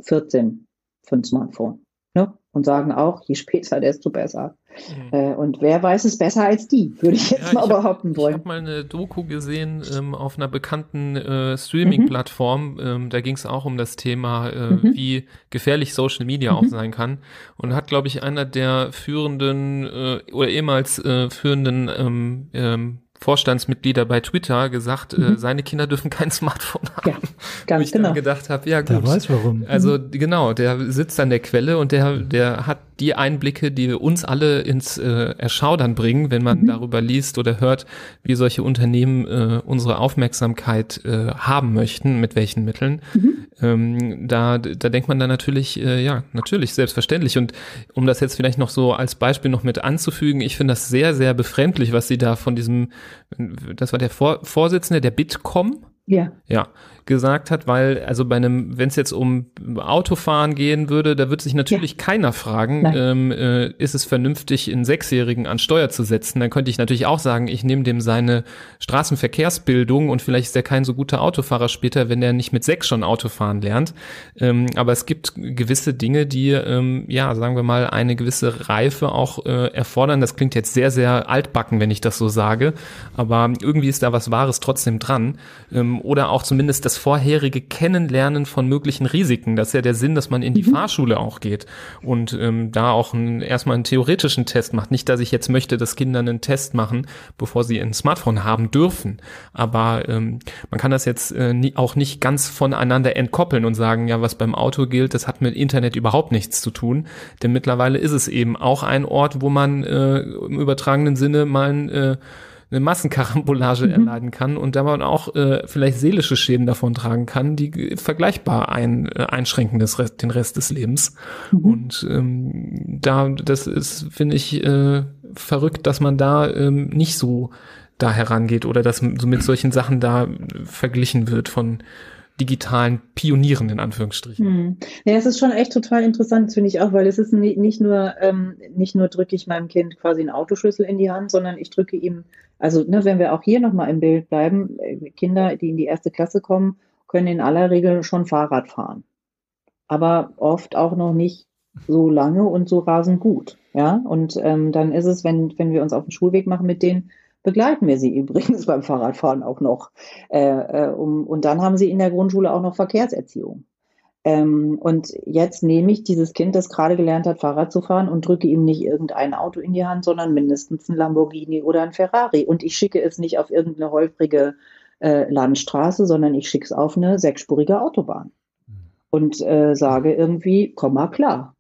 14 für ein Smartphone. Ne? und sagen auch, je später, desto besser. Mhm. Äh, und wer weiß es besser als die, würde ich jetzt ja, mal ich behaupten hab, wollen. Ich habe mal eine Doku gesehen ähm, auf einer bekannten äh, Streaming-Plattform. Mhm. Ähm, da ging es auch um das Thema, äh, mhm. wie gefährlich Social Media auch mhm. sein kann. Und hat, glaube ich, einer der führenden äh, oder ehemals äh, führenden ähm, ähm, Vorstandsmitglieder bei Twitter gesagt, äh, mhm. äh, seine Kinder dürfen kein Smartphone haben. Ja, ganz Wo ich genau. dann gedacht habe, ja gut. Der weiß warum. Also genau, der sitzt an der Quelle und der, der hat die Einblicke, die uns alle ins äh, Erschaudern bringen, wenn man mhm. darüber liest oder hört, wie solche Unternehmen äh, unsere Aufmerksamkeit äh, haben möchten, mit welchen Mitteln. Mhm. Ähm, da, da denkt man dann natürlich, äh, ja, natürlich, selbstverständlich. Und um das jetzt vielleicht noch so als Beispiel noch mit anzufügen, ich finde das sehr, sehr befremdlich, was sie da von diesem, das war der Vor Vorsitzende der Bitkom, ja. Ja, gesagt hat, weil, also bei einem, wenn es jetzt um Autofahren gehen würde, da wird sich natürlich ja. keiner fragen, ähm, äh, ist es vernünftig, einen Sechsjährigen an Steuer zu setzen? Dann könnte ich natürlich auch sagen, ich nehme dem seine Straßenverkehrsbildung und vielleicht ist er kein so guter Autofahrer später, wenn er nicht mit sechs schon Autofahren lernt. Ähm, aber es gibt gewisse Dinge, die, ähm, ja, sagen wir mal, eine gewisse Reife auch äh, erfordern. Das klingt jetzt sehr, sehr altbacken, wenn ich das so sage, aber irgendwie ist da was Wahres trotzdem dran. Ähm, oder auch zumindest das das vorherige Kennenlernen von möglichen Risiken. Das ist ja der Sinn, dass man in die mhm. Fahrschule auch geht und ähm, da auch ein, erstmal einen theoretischen Test macht. Nicht, dass ich jetzt möchte, dass Kinder einen Test machen, bevor sie ein Smartphone haben dürfen. Aber ähm, man kann das jetzt äh, nie, auch nicht ganz voneinander entkoppeln und sagen, ja, was beim Auto gilt, das hat mit Internet überhaupt nichts zu tun. Denn mittlerweile ist es eben auch ein Ort, wo man äh, im übertragenen Sinne mal ein äh, eine Massenkarambolage mhm. erleiden kann und da man auch äh, vielleicht seelische Schäden davon tragen kann, die vergleichbar ein, äh, einschränken des Rest, den Rest des Lebens. Mhm. Und ähm, da, das ist, finde ich, äh, verrückt, dass man da ähm, nicht so da herangeht oder dass so mit solchen Sachen da verglichen wird von digitalen Pionieren in Anführungsstrichen. Hm. Ja, es ist schon echt total interessant, finde ich auch, weil es ist nicht nur, ähm, nicht nur drücke ich meinem Kind quasi einen Autoschlüssel in die Hand, sondern ich drücke ihm, also ne, wenn wir auch hier nochmal im Bild bleiben, äh, Kinder, die in die erste Klasse kommen, können in aller Regel schon Fahrrad fahren. Aber oft auch noch nicht so lange und so rasend gut. Ja, und ähm, dann ist es, wenn, wenn wir uns auf den Schulweg machen mit denen, begleiten wir sie übrigens beim Fahrradfahren auch noch. Äh, äh, um, und dann haben sie in der Grundschule auch noch Verkehrserziehung. Ähm, und jetzt nehme ich dieses Kind, das gerade gelernt hat, Fahrrad zu fahren und drücke ihm nicht irgendein Auto in die Hand, sondern mindestens ein Lamborghini oder ein Ferrari. Und ich schicke es nicht auf irgendeine holprige äh, Landstraße, sondern ich schicke es auf eine sechsspurige Autobahn. Und äh, sage irgendwie, komm mal klar.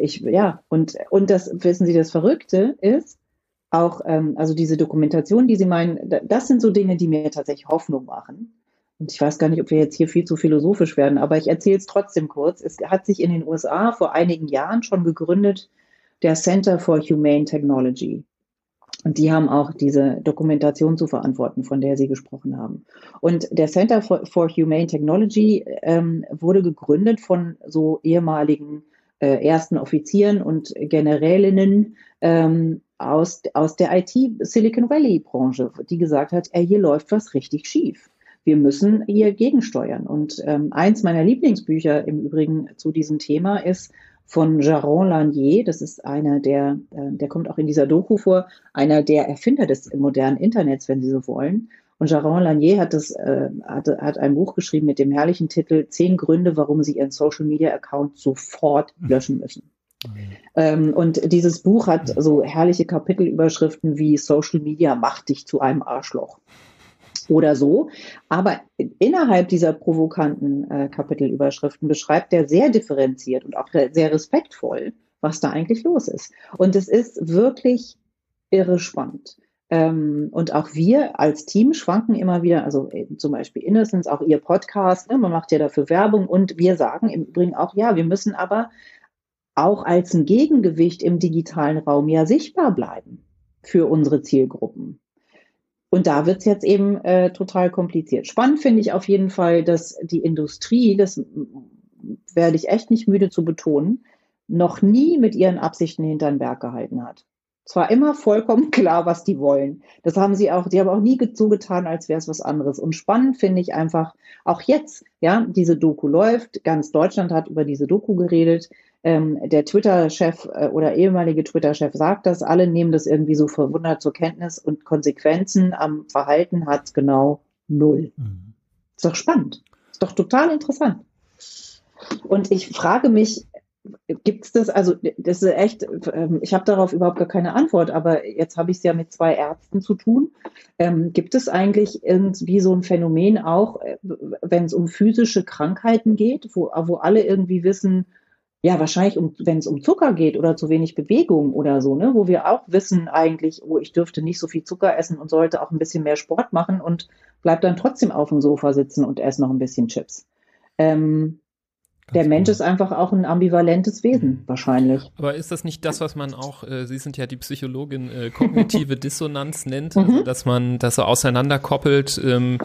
Ich, ja, und, und das, wissen Sie, das Verrückte ist, auch, ähm, also diese Dokumentation, die Sie meinen, das sind so Dinge, die mir tatsächlich Hoffnung machen. Und ich weiß gar nicht, ob wir jetzt hier viel zu philosophisch werden, aber ich erzähle es trotzdem kurz. Es hat sich in den USA vor einigen Jahren schon gegründet, der Center for Humane Technology. Und die haben auch diese Dokumentation zu verantworten, von der Sie gesprochen haben. Und der Center for, for Humane Technology ähm, wurde gegründet von so ehemaligen äh, ersten Offizieren und Generälinnen ähm, aus, aus der IT-Silicon Valley-Branche, die gesagt hat, ey, hier läuft was richtig schief. Wir müssen hier gegensteuern. Und ähm, eins meiner Lieblingsbücher im Übrigen zu diesem Thema ist von Jaron Lanier. Das ist einer der, äh, der kommt auch in dieser Doku vor, einer der Erfinder des modernen Internets, wenn Sie so wollen. Und Jaron Lanier hat, das, äh, hat, hat ein Buch geschrieben mit dem herrlichen Titel Zehn Gründe, warum Sie Ihren Social Media Account sofort löschen müssen. Ähm, und dieses Buch hat so herrliche Kapitelüberschriften wie Social Media macht dich zu einem Arschloch oder so. Aber innerhalb dieser provokanten äh, Kapitelüberschriften beschreibt er sehr differenziert und auch sehr respektvoll, was da eigentlich los ist. Und es ist wirklich irre spannend. Ähm, und auch wir als Team schwanken immer wieder, also äh, zum Beispiel Innocence, auch ihr Podcast, ne, man macht ja dafür Werbung und wir sagen im Übrigen auch, ja, wir müssen aber auch als ein Gegengewicht im digitalen Raum ja sichtbar bleiben für unsere Zielgruppen. Und da wird es jetzt eben äh, total kompliziert. Spannend finde ich auf jeden Fall, dass die Industrie, das werde ich echt nicht müde zu betonen, noch nie mit ihren Absichten hinter den Berg gehalten hat. Es war immer vollkommen klar, was die wollen. Das haben sie auch, die haben auch nie so getan, als wäre es was anderes. Und spannend finde ich einfach, auch jetzt, ja, diese Doku läuft, ganz Deutschland hat über diese Doku geredet. Ähm, der Twitter-Chef äh, oder ehemalige Twitter-Chef sagt das, alle nehmen das irgendwie so verwundert zur Kenntnis und Konsequenzen am Verhalten hat es genau null. Mhm. Ist doch spannend. Ist doch total interessant. Und ich frage mich, Gibt es das, also das ist echt, ähm, ich habe darauf überhaupt gar keine Antwort, aber jetzt habe ich es ja mit zwei Ärzten zu tun. Ähm, gibt es eigentlich irgendwie so ein Phänomen auch, äh, wenn es um physische Krankheiten geht, wo, wo alle irgendwie wissen, ja, wahrscheinlich, um, wenn es um Zucker geht oder zu wenig Bewegung oder so, ne, wo wir auch wissen eigentlich, oh, ich dürfte nicht so viel Zucker essen und sollte auch ein bisschen mehr Sport machen und bleib dann trotzdem auf dem Sofa sitzen und esse noch ein bisschen Chips. Ähm, der Mensch ist einfach auch ein ambivalentes Wesen, mhm. wahrscheinlich. Aber ist das nicht das, was man auch, äh, Sie sind ja die Psychologin, äh, kognitive Dissonanz nennt, also, mhm. dass man das so auseinanderkoppelt? Ähm,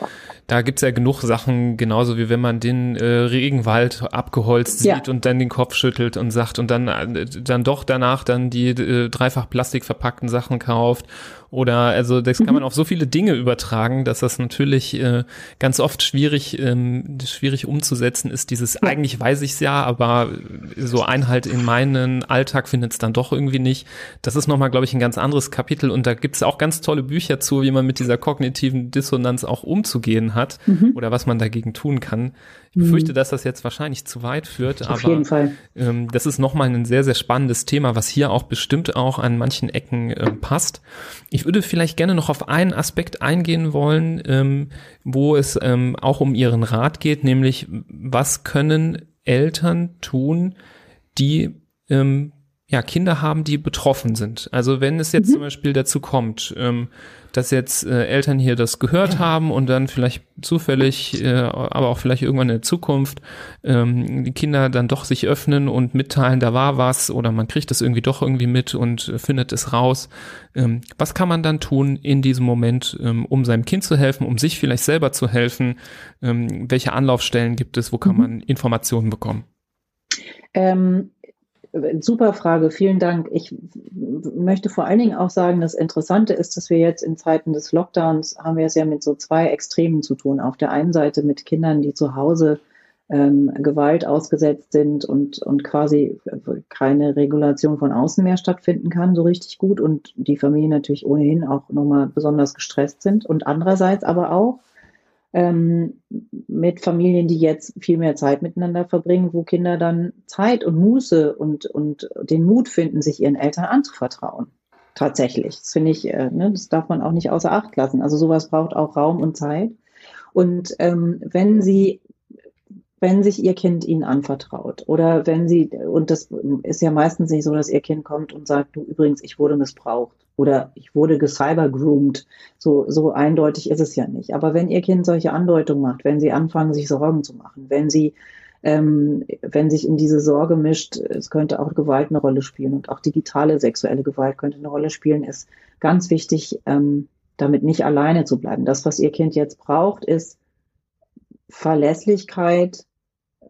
da gibt's ja genug Sachen, genauso wie wenn man den äh, Regenwald abgeholzt ja. sieht und dann den Kopf schüttelt und sagt und dann, äh, dann doch danach dann die äh, dreifach Plastik verpackten Sachen kauft oder also das kann man mhm. auf so viele Dinge übertragen, dass das natürlich äh, ganz oft schwierig, ähm, schwierig umzusetzen ist. Dieses ja. eigentlich weiß ich es ja, aber so Einhalt in meinen Alltag findet es dann doch irgendwie nicht. Das ist nochmal, glaube ich, ein ganz anderes Kapitel und da gibt es auch ganz tolle Bücher zu, wie man mit dieser kognitiven Dissonanz auch umzugehen hat mhm. oder was man dagegen tun kann. Ich befürchte, mhm. dass das jetzt wahrscheinlich zu weit führt, Auf aber jeden Fall. Ähm, das ist nochmal ein sehr, sehr spannendes Thema, was hier auch bestimmt auch an manchen Ecken äh, passt. Ich würde vielleicht gerne noch auf einen Aspekt eingehen wollen, ähm, wo es ähm, auch um Ihren Rat geht, nämlich was können Eltern tun, die ähm, ja, Kinder haben, die betroffen sind. Also wenn es jetzt mhm. zum Beispiel dazu kommt, ähm, dass jetzt äh, Eltern hier das gehört haben und dann vielleicht zufällig, äh, aber auch vielleicht irgendwann in der Zukunft ähm, die Kinder dann doch sich öffnen und mitteilen, da war was oder man kriegt das irgendwie doch irgendwie mit und äh, findet es raus. Ähm, was kann man dann tun in diesem Moment, ähm, um seinem Kind zu helfen, um sich vielleicht selber zu helfen? Ähm, welche Anlaufstellen gibt es? Wo kann mhm. man Informationen bekommen? Ähm, Super Frage, vielen Dank. Ich möchte vor allen Dingen auch sagen, das Interessante ist, dass wir jetzt in Zeiten des Lockdowns haben wir es ja mit so zwei Extremen zu tun. Auf der einen Seite mit Kindern, die zu Hause ähm, Gewalt ausgesetzt sind und, und quasi keine Regulation von außen mehr stattfinden kann, so richtig gut und die Familien natürlich ohnehin auch nochmal besonders gestresst sind und andererseits aber auch ähm, mit Familien, die jetzt viel mehr Zeit miteinander verbringen, wo Kinder dann Zeit und Muße und, und den Mut finden, sich ihren Eltern anzuvertrauen. Tatsächlich. Das finde ich, äh, ne, das darf man auch nicht außer Acht lassen. Also sowas braucht auch Raum und Zeit. Und ähm, wenn sie wenn sich ihr Kind ihnen anvertraut oder wenn sie, und das ist ja meistens nicht so, dass ihr Kind kommt und sagt, du übrigens, ich wurde missbraucht oder ich wurde gecybergroomed. So, so eindeutig ist es ja nicht. Aber wenn ihr Kind solche Andeutungen macht, wenn sie anfangen, sich Sorgen zu machen, wenn sie, ähm, wenn sich in diese Sorge mischt, es könnte auch Gewalt eine Rolle spielen und auch digitale sexuelle Gewalt könnte eine Rolle spielen, ist ganz wichtig, ähm, damit nicht alleine zu bleiben. Das, was ihr Kind jetzt braucht, ist Verlässlichkeit,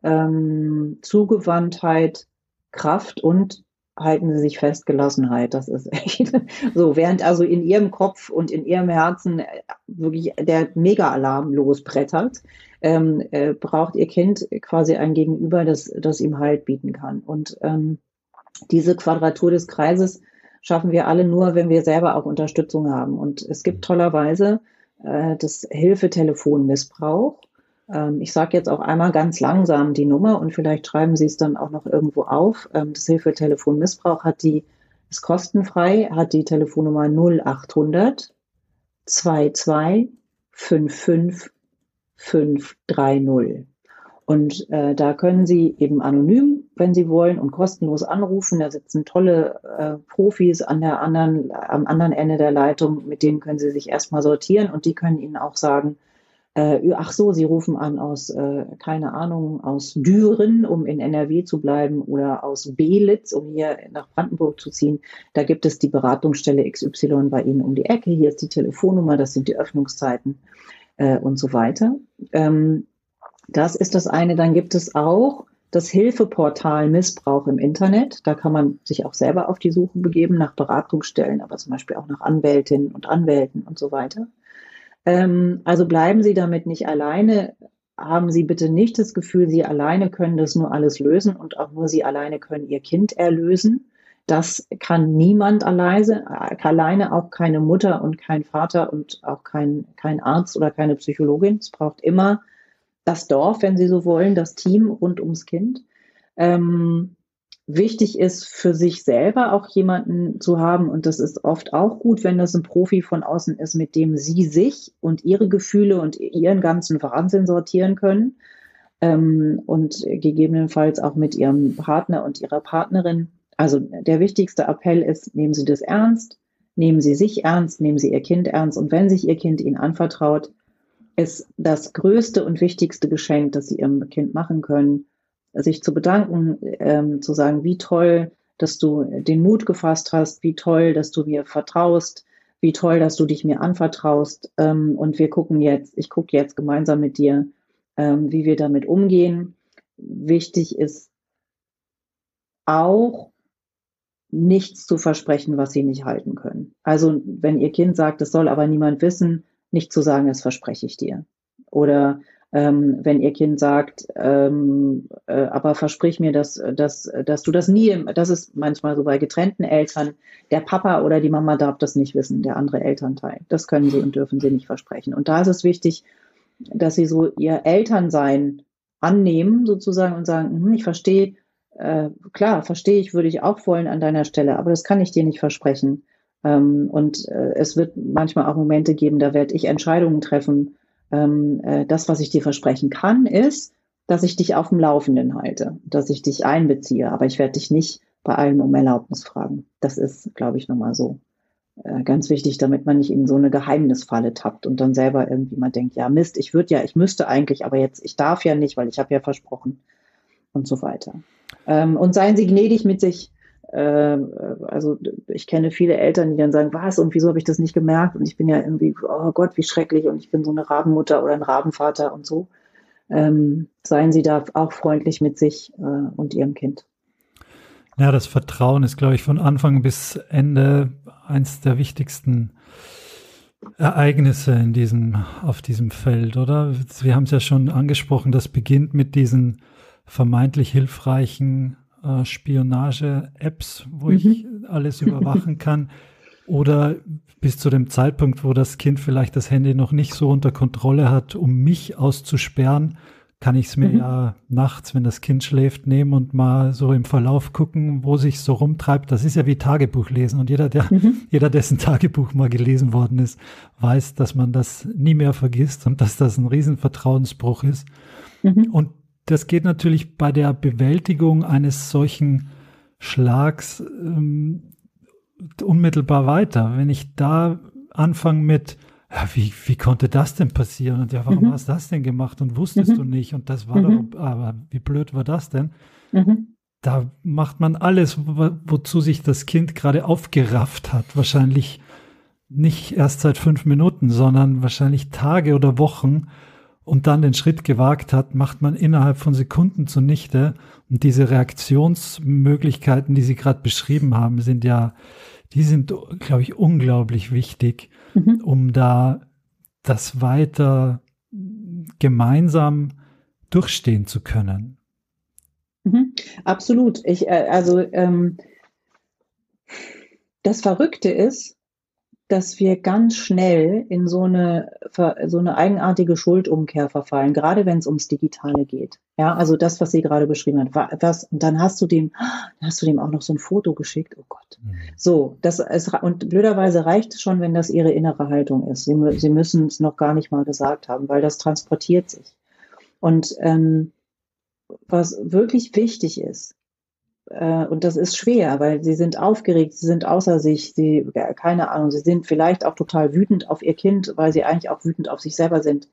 ähm, Zugewandtheit, Kraft und halten Sie sich fest, Gelassenheit. Das ist echt so. Während also in Ihrem Kopf und in Ihrem Herzen äh, wirklich der Mega-Alarm losbrettert, ähm, äh, braucht Ihr Kind quasi ein Gegenüber, das, das ihm Halt bieten kann. Und ähm, diese Quadratur des Kreises schaffen wir alle nur, wenn wir selber auch Unterstützung haben. Und es gibt tollerweise äh, das Hilfetelefon Missbrauch ähm, ich sage jetzt auch einmal ganz langsam die Nummer und vielleicht schreiben Sie es dann auch noch irgendwo auf. Ähm, das Hilfetelefon Missbrauch hat die, ist kostenfrei, hat die Telefonnummer 0800 22 55 530. Und äh, da können Sie eben anonym, wenn Sie wollen, und kostenlos anrufen. Da sitzen tolle äh, Profis an der anderen, am anderen Ende der Leitung, mit denen können Sie sich erstmal sortieren und die können Ihnen auch sagen, äh, ach so, Sie rufen an aus, äh, keine Ahnung, aus Düren, um in NRW zu bleiben, oder aus Belitz, um hier nach Brandenburg zu ziehen. Da gibt es die Beratungsstelle XY bei Ihnen um die Ecke. Hier ist die Telefonnummer, das sind die Öffnungszeiten äh, und so weiter. Ähm, das ist das eine. Dann gibt es auch das Hilfeportal Missbrauch im Internet. Da kann man sich auch selber auf die Suche begeben nach Beratungsstellen, aber zum Beispiel auch nach Anwältinnen und Anwälten und so weiter. Ähm, also bleiben Sie damit nicht alleine. Haben Sie bitte nicht das Gefühl, Sie alleine können das nur alles lösen und auch nur Sie alleine können Ihr Kind erlösen. Das kann niemand alleine, alleine auch keine Mutter und kein Vater und auch kein, kein Arzt oder keine Psychologin. Es braucht immer das Dorf, wenn Sie so wollen, das Team rund ums Kind. Ähm, wichtig ist für sich selber auch jemanden zu haben, und das ist oft auch gut, wenn das ein Profi von außen ist, mit dem Sie sich und Ihre Gefühle und Ihren ganzen Wahnsinn sortieren können. Ähm, und gegebenenfalls auch mit Ihrem Partner und Ihrer Partnerin. Also der wichtigste Appell ist, nehmen Sie das ernst, nehmen Sie sich ernst, nehmen Sie Ihr Kind ernst. Und wenn sich Ihr Kind Ihnen anvertraut, ist das größte und wichtigste Geschenk, das sie ihrem Kind machen können, sich zu bedanken, ähm, zu sagen, wie toll, dass du den Mut gefasst hast, wie toll, dass du mir vertraust, wie toll, dass du dich mir anvertraust. Ähm, und wir gucken jetzt, ich gucke jetzt gemeinsam mit dir, ähm, wie wir damit umgehen. Wichtig ist auch, nichts zu versprechen, was sie nicht halten können. Also wenn ihr Kind sagt, das soll aber niemand wissen, nicht zu sagen, das verspreche ich dir. Oder ähm, wenn ihr Kind sagt, ähm, äh, aber versprich mir, dass, dass, dass du das nie, das ist manchmal so bei getrennten Eltern, der Papa oder die Mama darf das nicht wissen, der andere Elternteil. Das können sie und dürfen sie nicht versprechen. Und da ist es wichtig, dass sie so ihr Elternsein annehmen sozusagen und sagen, hm, ich verstehe, äh, klar, verstehe ich, würde ich auch wollen an deiner Stelle, aber das kann ich dir nicht versprechen. Ähm, und äh, es wird manchmal auch Momente geben, da werde ich Entscheidungen treffen. Ähm, äh, das, was ich dir versprechen kann, ist, dass ich dich auf dem Laufenden halte, dass ich dich einbeziehe, aber ich werde dich nicht bei allen um Erlaubnis fragen. Das ist, glaube ich, nochmal so äh, ganz wichtig, damit man nicht in so eine Geheimnisfalle tappt und dann selber irgendwie mal denkt, ja Mist, ich würde ja, ich müsste eigentlich, aber jetzt, ich darf ja nicht, weil ich habe ja versprochen und so weiter. Ähm, und seien Sie gnädig mit sich, also ich kenne viele Eltern, die dann sagen, was und wieso habe ich das nicht gemerkt und ich bin ja irgendwie, oh Gott, wie schrecklich und ich bin so eine Rabenmutter oder ein Rabenvater und so. Ähm, seien Sie da auch freundlich mit sich äh, und Ihrem Kind. Ja, das Vertrauen ist, glaube ich, von Anfang bis Ende eins der wichtigsten Ereignisse in diesem, auf diesem Feld, oder? Wir haben es ja schon angesprochen, das beginnt mit diesen vermeintlich hilfreichen äh, Spionage-Apps, wo mhm. ich alles überwachen kann. Oder bis zu dem Zeitpunkt, wo das Kind vielleicht das Handy noch nicht so unter Kontrolle hat, um mich auszusperren, kann ich es mir mhm. ja nachts, wenn das Kind schläft, nehmen und mal so im Verlauf gucken, wo sich so rumtreibt. Das ist ja wie Tagebuch lesen. Und jeder, der, mhm. jeder, dessen Tagebuch mal gelesen worden ist, weiß, dass man das nie mehr vergisst und dass das ein Riesenvertrauensbruch ist. Mhm. Und das geht natürlich bei der Bewältigung eines solchen Schlags ähm, unmittelbar weiter. Wenn ich da anfange mit, ja, wie, wie konnte das denn passieren? Und ja, warum mhm. hast du das denn gemacht und wusstest mhm. du nicht? Und das war mhm. doch, aber wie blöd war das denn? Mhm. Da macht man alles, wo, wozu sich das Kind gerade aufgerafft hat. Wahrscheinlich nicht erst seit fünf Minuten, sondern wahrscheinlich Tage oder Wochen und dann den Schritt gewagt hat, macht man innerhalb von Sekunden zunichte. Und diese Reaktionsmöglichkeiten, die Sie gerade beschrieben haben, sind ja, die sind, glaube ich, unglaublich wichtig, mhm. um da das weiter gemeinsam durchstehen zu können. Mhm. Absolut. Ich, äh, also ähm, das Verrückte ist, dass wir ganz schnell in so eine, so eine eigenartige Schuldumkehr verfallen, gerade wenn es ums Digitale geht. Ja, also das, was sie gerade beschrieben hat. Was, und dann hast du dem, hast du dem auch noch so ein Foto geschickt. Oh Gott. Mhm. So, das ist, und blöderweise reicht es schon, wenn das ihre innere Haltung ist. Sie, sie müssen es noch gar nicht mal gesagt haben, weil das transportiert sich. Und ähm, was wirklich wichtig ist, und das ist schwer, weil sie sind aufgeregt, sie sind außer sich, sie, keine Ahnung, sie sind vielleicht auch total wütend auf ihr Kind, weil sie eigentlich auch wütend auf sich selber sind.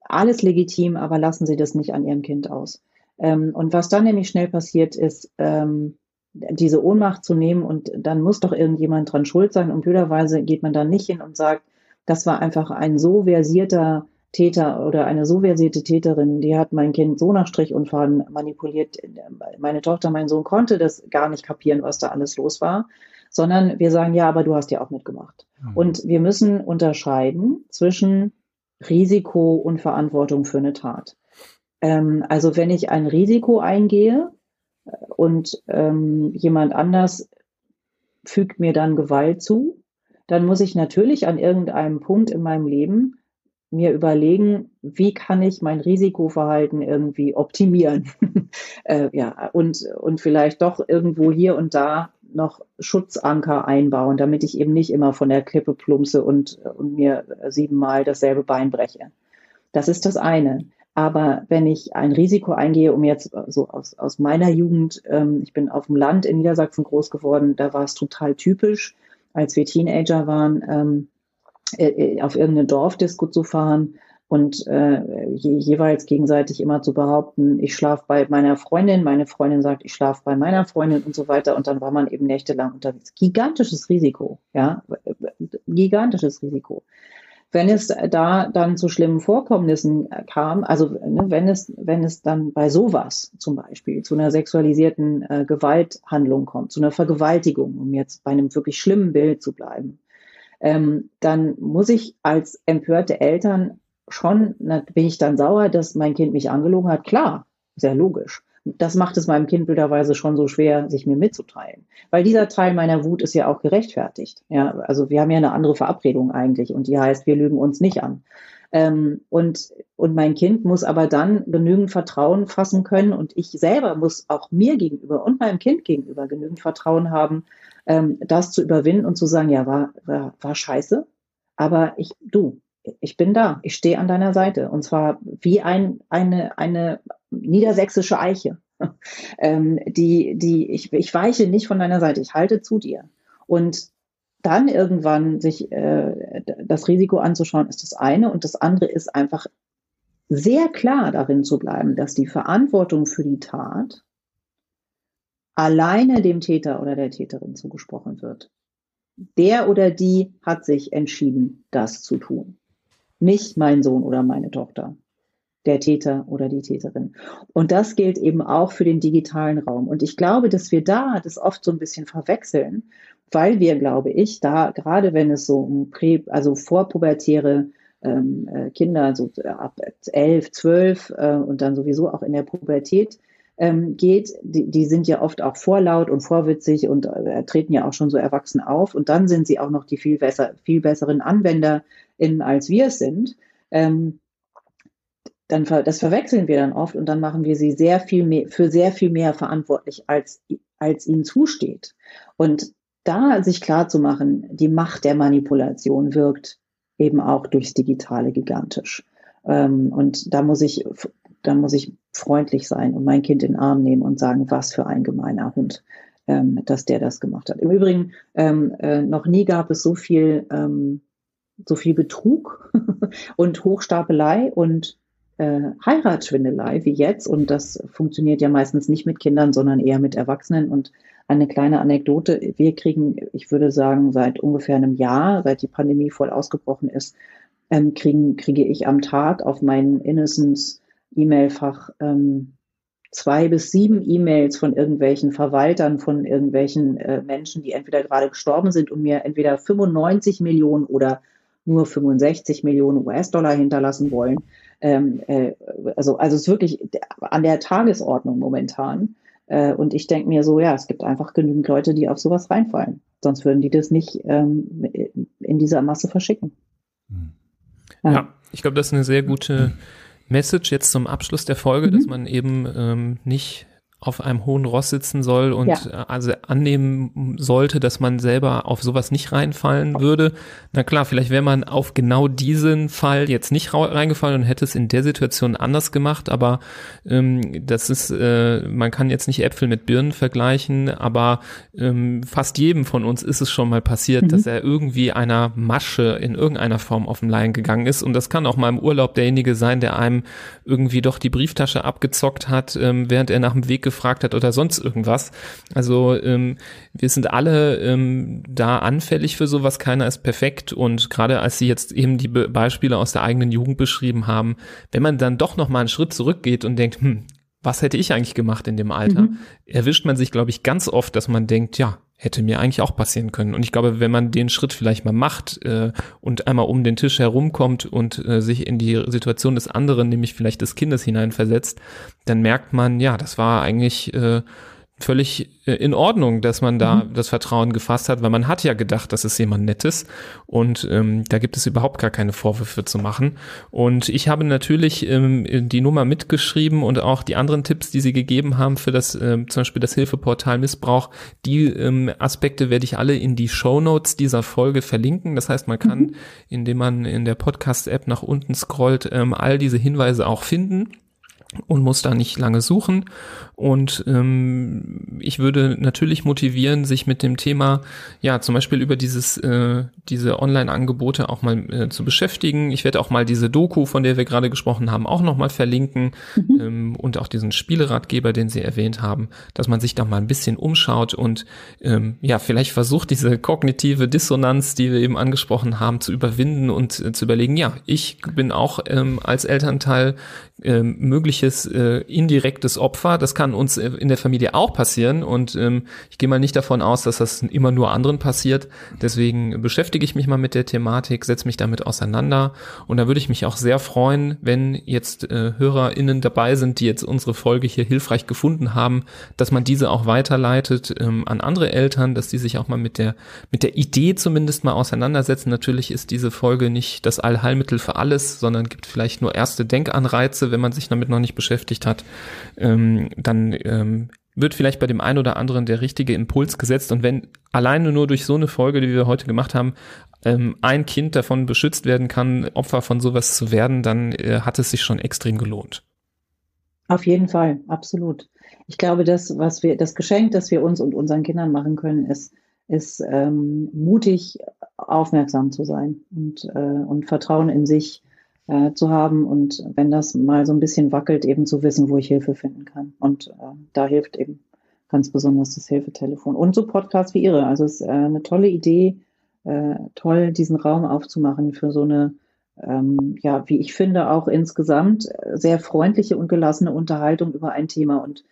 Alles legitim, aber lassen Sie das nicht an Ihrem Kind aus. Ähm, und was dann nämlich schnell passiert, ist, ähm, diese Ohnmacht zu nehmen und dann muss doch irgendjemand dran schuld sein und blöderweise geht man dann nicht hin und sagt, das war einfach ein so versierter Täter oder eine so versierte Täterin, die hat mein Kind so nach Strich und Faden manipuliert. Meine Tochter, mein Sohn konnte das gar nicht kapieren, was da alles los war, sondern wir sagen, ja, aber du hast ja auch mitgemacht. Mhm. Und wir müssen unterscheiden zwischen Risiko und Verantwortung für eine Tat. Ähm, also wenn ich ein Risiko eingehe äh, und ähm, jemand anders fügt mir dann Gewalt zu, dann muss ich natürlich an irgendeinem Punkt in meinem Leben mir überlegen, wie kann ich mein Risikoverhalten irgendwie optimieren? äh, ja, und, und vielleicht doch irgendwo hier und da noch Schutzanker einbauen, damit ich eben nicht immer von der Klippe plumpse und, und mir siebenmal dasselbe Bein breche. Das ist das eine. Aber wenn ich ein Risiko eingehe, um jetzt so aus, aus meiner Jugend, ähm, ich bin auf dem Land in Niedersachsen groß geworden, da war es total typisch, als wir Teenager waren, ähm, äh, äh, auf irgendeine Dorfdisco zu fahren und äh, je, jeweils gegenseitig immer zu behaupten, ich schlafe bei meiner Freundin, meine Freundin sagt, ich schlafe bei meiner Freundin und so weiter und dann war man eben nächtelang unterwegs. Gigantisches Risiko, ja, gigantisches Risiko. Wenn es da dann zu schlimmen Vorkommnissen kam, also ne, wenn es wenn es dann bei sowas zum Beispiel zu einer sexualisierten äh, Gewalthandlung kommt, zu einer Vergewaltigung, um jetzt bei einem wirklich schlimmen Bild zu bleiben, ähm, dann muss ich als empörte Eltern schon, na, bin ich dann sauer, dass mein Kind mich angelogen hat? Klar, sehr logisch. Das macht es meinem Kind bilderweise schon so schwer, sich mir mitzuteilen. Weil dieser Teil meiner Wut ist ja auch gerechtfertigt. Ja, also wir haben ja eine andere Verabredung eigentlich und die heißt, wir lügen uns nicht an. Ähm, und, und mein Kind muss aber dann genügend Vertrauen fassen können und ich selber muss auch mir gegenüber und meinem Kind gegenüber genügend Vertrauen haben, ähm, das zu überwinden und zu sagen, ja, war, war, war scheiße, aber ich, du, ich bin da, ich stehe an deiner Seite und zwar wie ein, eine, eine niedersächsische Eiche. ähm, die, die, ich, ich weiche nicht von deiner Seite, ich halte zu dir. Und dann irgendwann sich äh, das Risiko anzuschauen, ist das eine. Und das andere ist einfach sehr klar darin zu bleiben, dass die Verantwortung für die Tat alleine dem Täter oder der Täterin zugesprochen wird. Der oder die hat sich entschieden, das zu tun. Nicht mein Sohn oder meine Tochter, der Täter oder die Täterin. Und das gilt eben auch für den digitalen Raum. Und ich glaube, dass wir da das oft so ein bisschen verwechseln, weil wir, glaube ich, da gerade wenn es so um Prä, also vorpubertäre ähm, äh, Kinder, so ab elf, zwölf äh, und dann sowieso auch in der Pubertät ähm, geht, die, die sind ja oft auch vorlaut und vorwitzig und äh, treten ja auch schon so erwachsen auf. Und dann sind sie auch noch die viel, besser, viel besseren AnwenderInnen, als wir es sind. Ähm, dann das verwechseln wir dann oft und dann machen wir sie sehr viel mehr, für sehr viel mehr verantwortlich, als, als ihnen zusteht. Und da sich klar zu machen, die Macht der Manipulation wirkt eben auch durchs Digitale gigantisch. Ähm, und da muss ich dann muss ich freundlich sein und mein Kind in den Arm nehmen und sagen, was für ein gemeiner Hund, ähm, dass der das gemacht hat. Im Übrigen, ähm, äh, noch nie gab es so viel, ähm, so viel Betrug und Hochstapelei und äh, Heiratsschwindelei wie jetzt. Und das funktioniert ja meistens nicht mit Kindern, sondern eher mit Erwachsenen. Und eine kleine Anekdote. Wir kriegen, ich würde sagen, seit ungefähr einem Jahr, seit die Pandemie voll ausgebrochen ist, ähm, kriegen, kriege ich am Tag auf meinen Innocence E-Mail-Fach ähm, zwei bis sieben E-Mails von irgendwelchen Verwaltern, von irgendwelchen äh, Menschen, die entweder gerade gestorben sind und mir entweder 95 Millionen oder nur 65 Millionen US-Dollar hinterlassen wollen. Ähm, äh, also, also es ist wirklich an der Tagesordnung momentan. Äh, und ich denke mir so, ja, es gibt einfach genügend Leute, die auf sowas reinfallen. Sonst würden die das nicht ähm, in dieser Masse verschicken. Hm. Ja, ja ich glaube, das ist eine sehr gute Message jetzt zum Abschluss der Folge, mhm. dass man eben ähm, nicht auf einem hohen Ross sitzen soll und ja. Äh, also annehmen sollte, dass man selber auf sowas nicht reinfallen würde. Na klar, vielleicht wäre man auf genau diesen Fall jetzt nicht reingefallen und hätte es in der Situation anders gemacht, aber ähm, das ist, äh, man kann jetzt nicht Äpfel mit Birnen vergleichen, aber ähm, fast jedem von uns ist es schon mal passiert, mhm. dass er irgendwie einer Masche in irgendeiner Form auf den Leim gegangen ist und das kann auch mal im Urlaub derjenige sein, der einem irgendwie doch die Brieftasche abgezockt hat, ähm, während er nach dem Weg gefragt hat oder sonst irgendwas. Also ähm, wir sind alle ähm, da anfällig für sowas, keiner ist perfekt und gerade als Sie jetzt eben die Be Beispiele aus der eigenen Jugend beschrieben haben, wenn man dann doch noch mal einen Schritt zurückgeht und denkt, hm, was hätte ich eigentlich gemacht in dem Alter, mhm. erwischt man sich, glaube ich, ganz oft, dass man denkt, ja, hätte mir eigentlich auch passieren können. Und ich glaube, wenn man den Schritt vielleicht mal macht äh, und einmal um den Tisch herumkommt und äh, sich in die Situation des anderen, nämlich vielleicht des Kindes hineinversetzt, dann merkt man, ja, das war eigentlich äh, völlig äh, in Ordnung, dass man da mhm. das Vertrauen gefasst hat, weil man hat ja gedacht, das ist jemand Nettes und ähm, da gibt es überhaupt gar keine Vorwürfe zu machen. Und ich habe natürlich ähm, die Nummer mitgeschrieben und auch die anderen Tipps, die Sie gegeben haben für das ähm, zum Beispiel das Hilfeportal Missbrauch. Die ähm, Aspekte werde ich alle in die Show Notes dieser Folge verlinken. Das heißt, man kann, mhm. indem man in der Podcast-App nach unten scrollt, ähm, all diese Hinweise auch finden und muss da nicht lange suchen. Und ähm, ich würde natürlich motivieren, sich mit dem Thema, ja, zum Beispiel über dieses, äh, diese Online-Angebote auch mal äh, zu beschäftigen. Ich werde auch mal diese Doku, von der wir gerade gesprochen haben, auch nochmal verlinken mhm. ähm, und auch diesen Spieleratgeber, den Sie erwähnt haben, dass man sich da mal ein bisschen umschaut und ähm, ja, vielleicht versucht, diese kognitive Dissonanz, die wir eben angesprochen haben, zu überwinden und äh, zu überlegen, ja, ich bin auch ähm, als Elternteil ähm, mögliches äh, indirektes Opfer. Das kann uns äh, in der Familie auch passieren und ähm, ich gehe mal nicht davon aus, dass das immer nur anderen passiert. Deswegen beschäftige ich mich mal mit der Thematik, setze mich damit auseinander und da würde ich mich auch sehr freuen, wenn jetzt äh, HörerInnen dabei sind, die jetzt unsere Folge hier hilfreich gefunden haben, dass man diese auch weiterleitet ähm, an andere Eltern, dass die sich auch mal mit der mit der Idee zumindest mal auseinandersetzen. Natürlich ist diese Folge nicht das Allheilmittel für alles, sondern gibt vielleicht nur erste Denkanreize, wenn man sich damit noch nicht beschäftigt hat, ähm, dann ähm, wird vielleicht bei dem einen oder anderen der richtige Impuls gesetzt. Und wenn alleine nur durch so eine Folge, die wir heute gemacht haben, ähm, ein Kind davon beschützt werden kann, Opfer von sowas zu werden, dann äh, hat es sich schon extrem gelohnt. Auf jeden Fall, absolut. Ich glaube, das, was wir, das Geschenk, das wir uns und unseren Kindern machen können, ist, ist ähm, mutig aufmerksam zu sein und, äh, und Vertrauen in sich äh, zu haben und wenn das mal so ein bisschen wackelt, eben zu wissen, wo ich Hilfe finden kann. Und äh, da hilft eben ganz besonders das Hilfetelefon. Und so Podcasts wie Ihre. Also es ist äh, eine tolle Idee, äh, toll, diesen Raum aufzumachen für so eine, ähm, ja, wie ich finde, auch insgesamt sehr freundliche und gelassene Unterhaltung über ein Thema. Und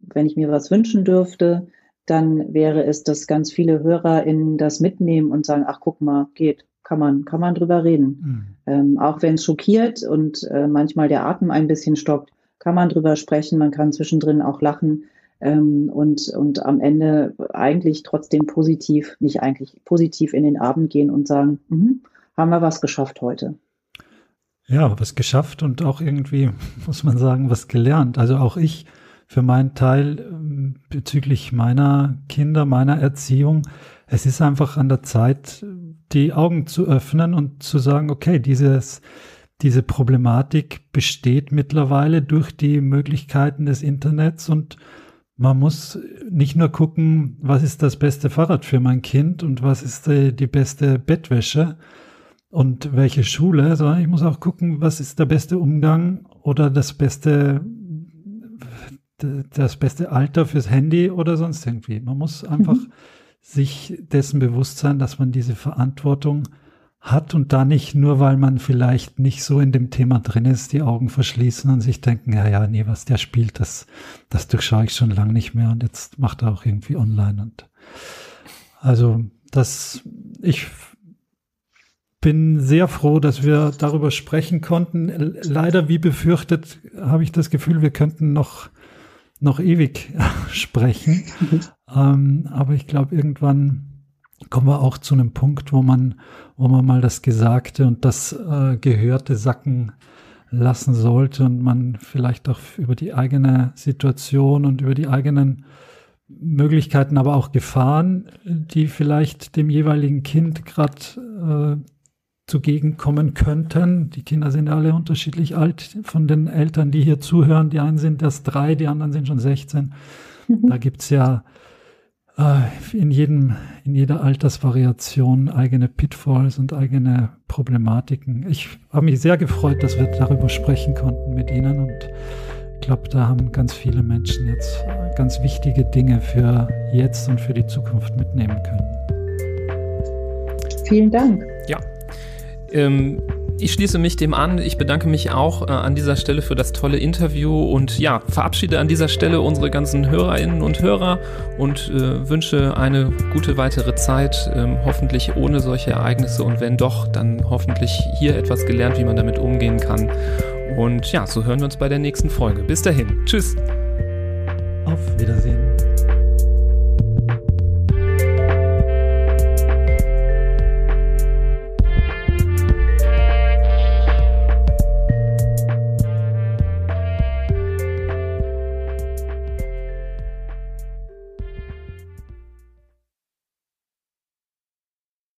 wenn ich mir was wünschen dürfte, dann wäre es, dass ganz viele HörerInnen das mitnehmen und sagen, ach guck mal, geht kann man, kann man drüber reden. Mhm. Ähm, auch wenn es schockiert und äh, manchmal der Atem ein bisschen stockt, kann man drüber sprechen, man kann zwischendrin auch lachen ähm, und, und am Ende eigentlich trotzdem positiv, nicht eigentlich positiv in den Abend gehen und sagen, mh, haben wir was geschafft heute. Ja, was geschafft und auch irgendwie, muss man sagen, was gelernt. Also auch ich für meinen Teil ähm, bezüglich meiner Kinder, meiner Erziehung, es ist einfach an der Zeit, die Augen zu öffnen und zu sagen, okay, dieses, diese Problematik besteht mittlerweile durch die Möglichkeiten des Internets und man muss nicht nur gucken, was ist das beste Fahrrad für mein Kind und was ist die, die beste Bettwäsche und welche Schule, sondern ich muss auch gucken, was ist der beste Umgang oder das beste das beste Alter fürs Handy oder sonst irgendwie. Man muss einfach mhm sich dessen bewusst sein, dass man diese Verantwortung hat und da nicht nur, weil man vielleicht nicht so in dem Thema drin ist, die Augen verschließen und sich denken, ja, ja, nee, was der spielt, das, das durchschaue ich schon lange nicht mehr und jetzt macht er auch irgendwie online und also das, ich bin sehr froh, dass wir darüber sprechen konnten. Leider, wie befürchtet, habe ich das Gefühl, wir könnten noch noch ewig sprechen. Ähm, aber ich glaube, irgendwann kommen wir auch zu einem Punkt, wo man, wo man mal das Gesagte und das äh, Gehörte sacken lassen sollte und man vielleicht auch über die eigene Situation und über die eigenen Möglichkeiten, aber auch Gefahren, die vielleicht dem jeweiligen Kind gerade äh, zugegen kommen könnten. Die Kinder sind alle unterschiedlich alt von den Eltern, die hier zuhören. Die einen sind erst drei, die anderen sind schon 16. Mhm. Da gibt's ja äh, in, jedem, in jeder Altersvariation eigene Pitfalls und eigene Problematiken. Ich habe mich sehr gefreut, dass wir darüber sprechen konnten mit Ihnen und Ich glaube, da haben ganz viele Menschen jetzt ganz wichtige Dinge für jetzt und für die Zukunft mitnehmen können. Vielen Dank. Ähm, ich schließe mich dem an. Ich bedanke mich auch äh, an dieser Stelle für das tolle Interview und ja, verabschiede an dieser Stelle unsere ganzen Hörerinnen und Hörer und äh, wünsche eine gute weitere Zeit, ähm, hoffentlich ohne solche Ereignisse und wenn doch, dann hoffentlich hier etwas gelernt, wie man damit umgehen kann. Und ja, so hören wir uns bei der nächsten Folge. Bis dahin. Tschüss. Auf Wiedersehen.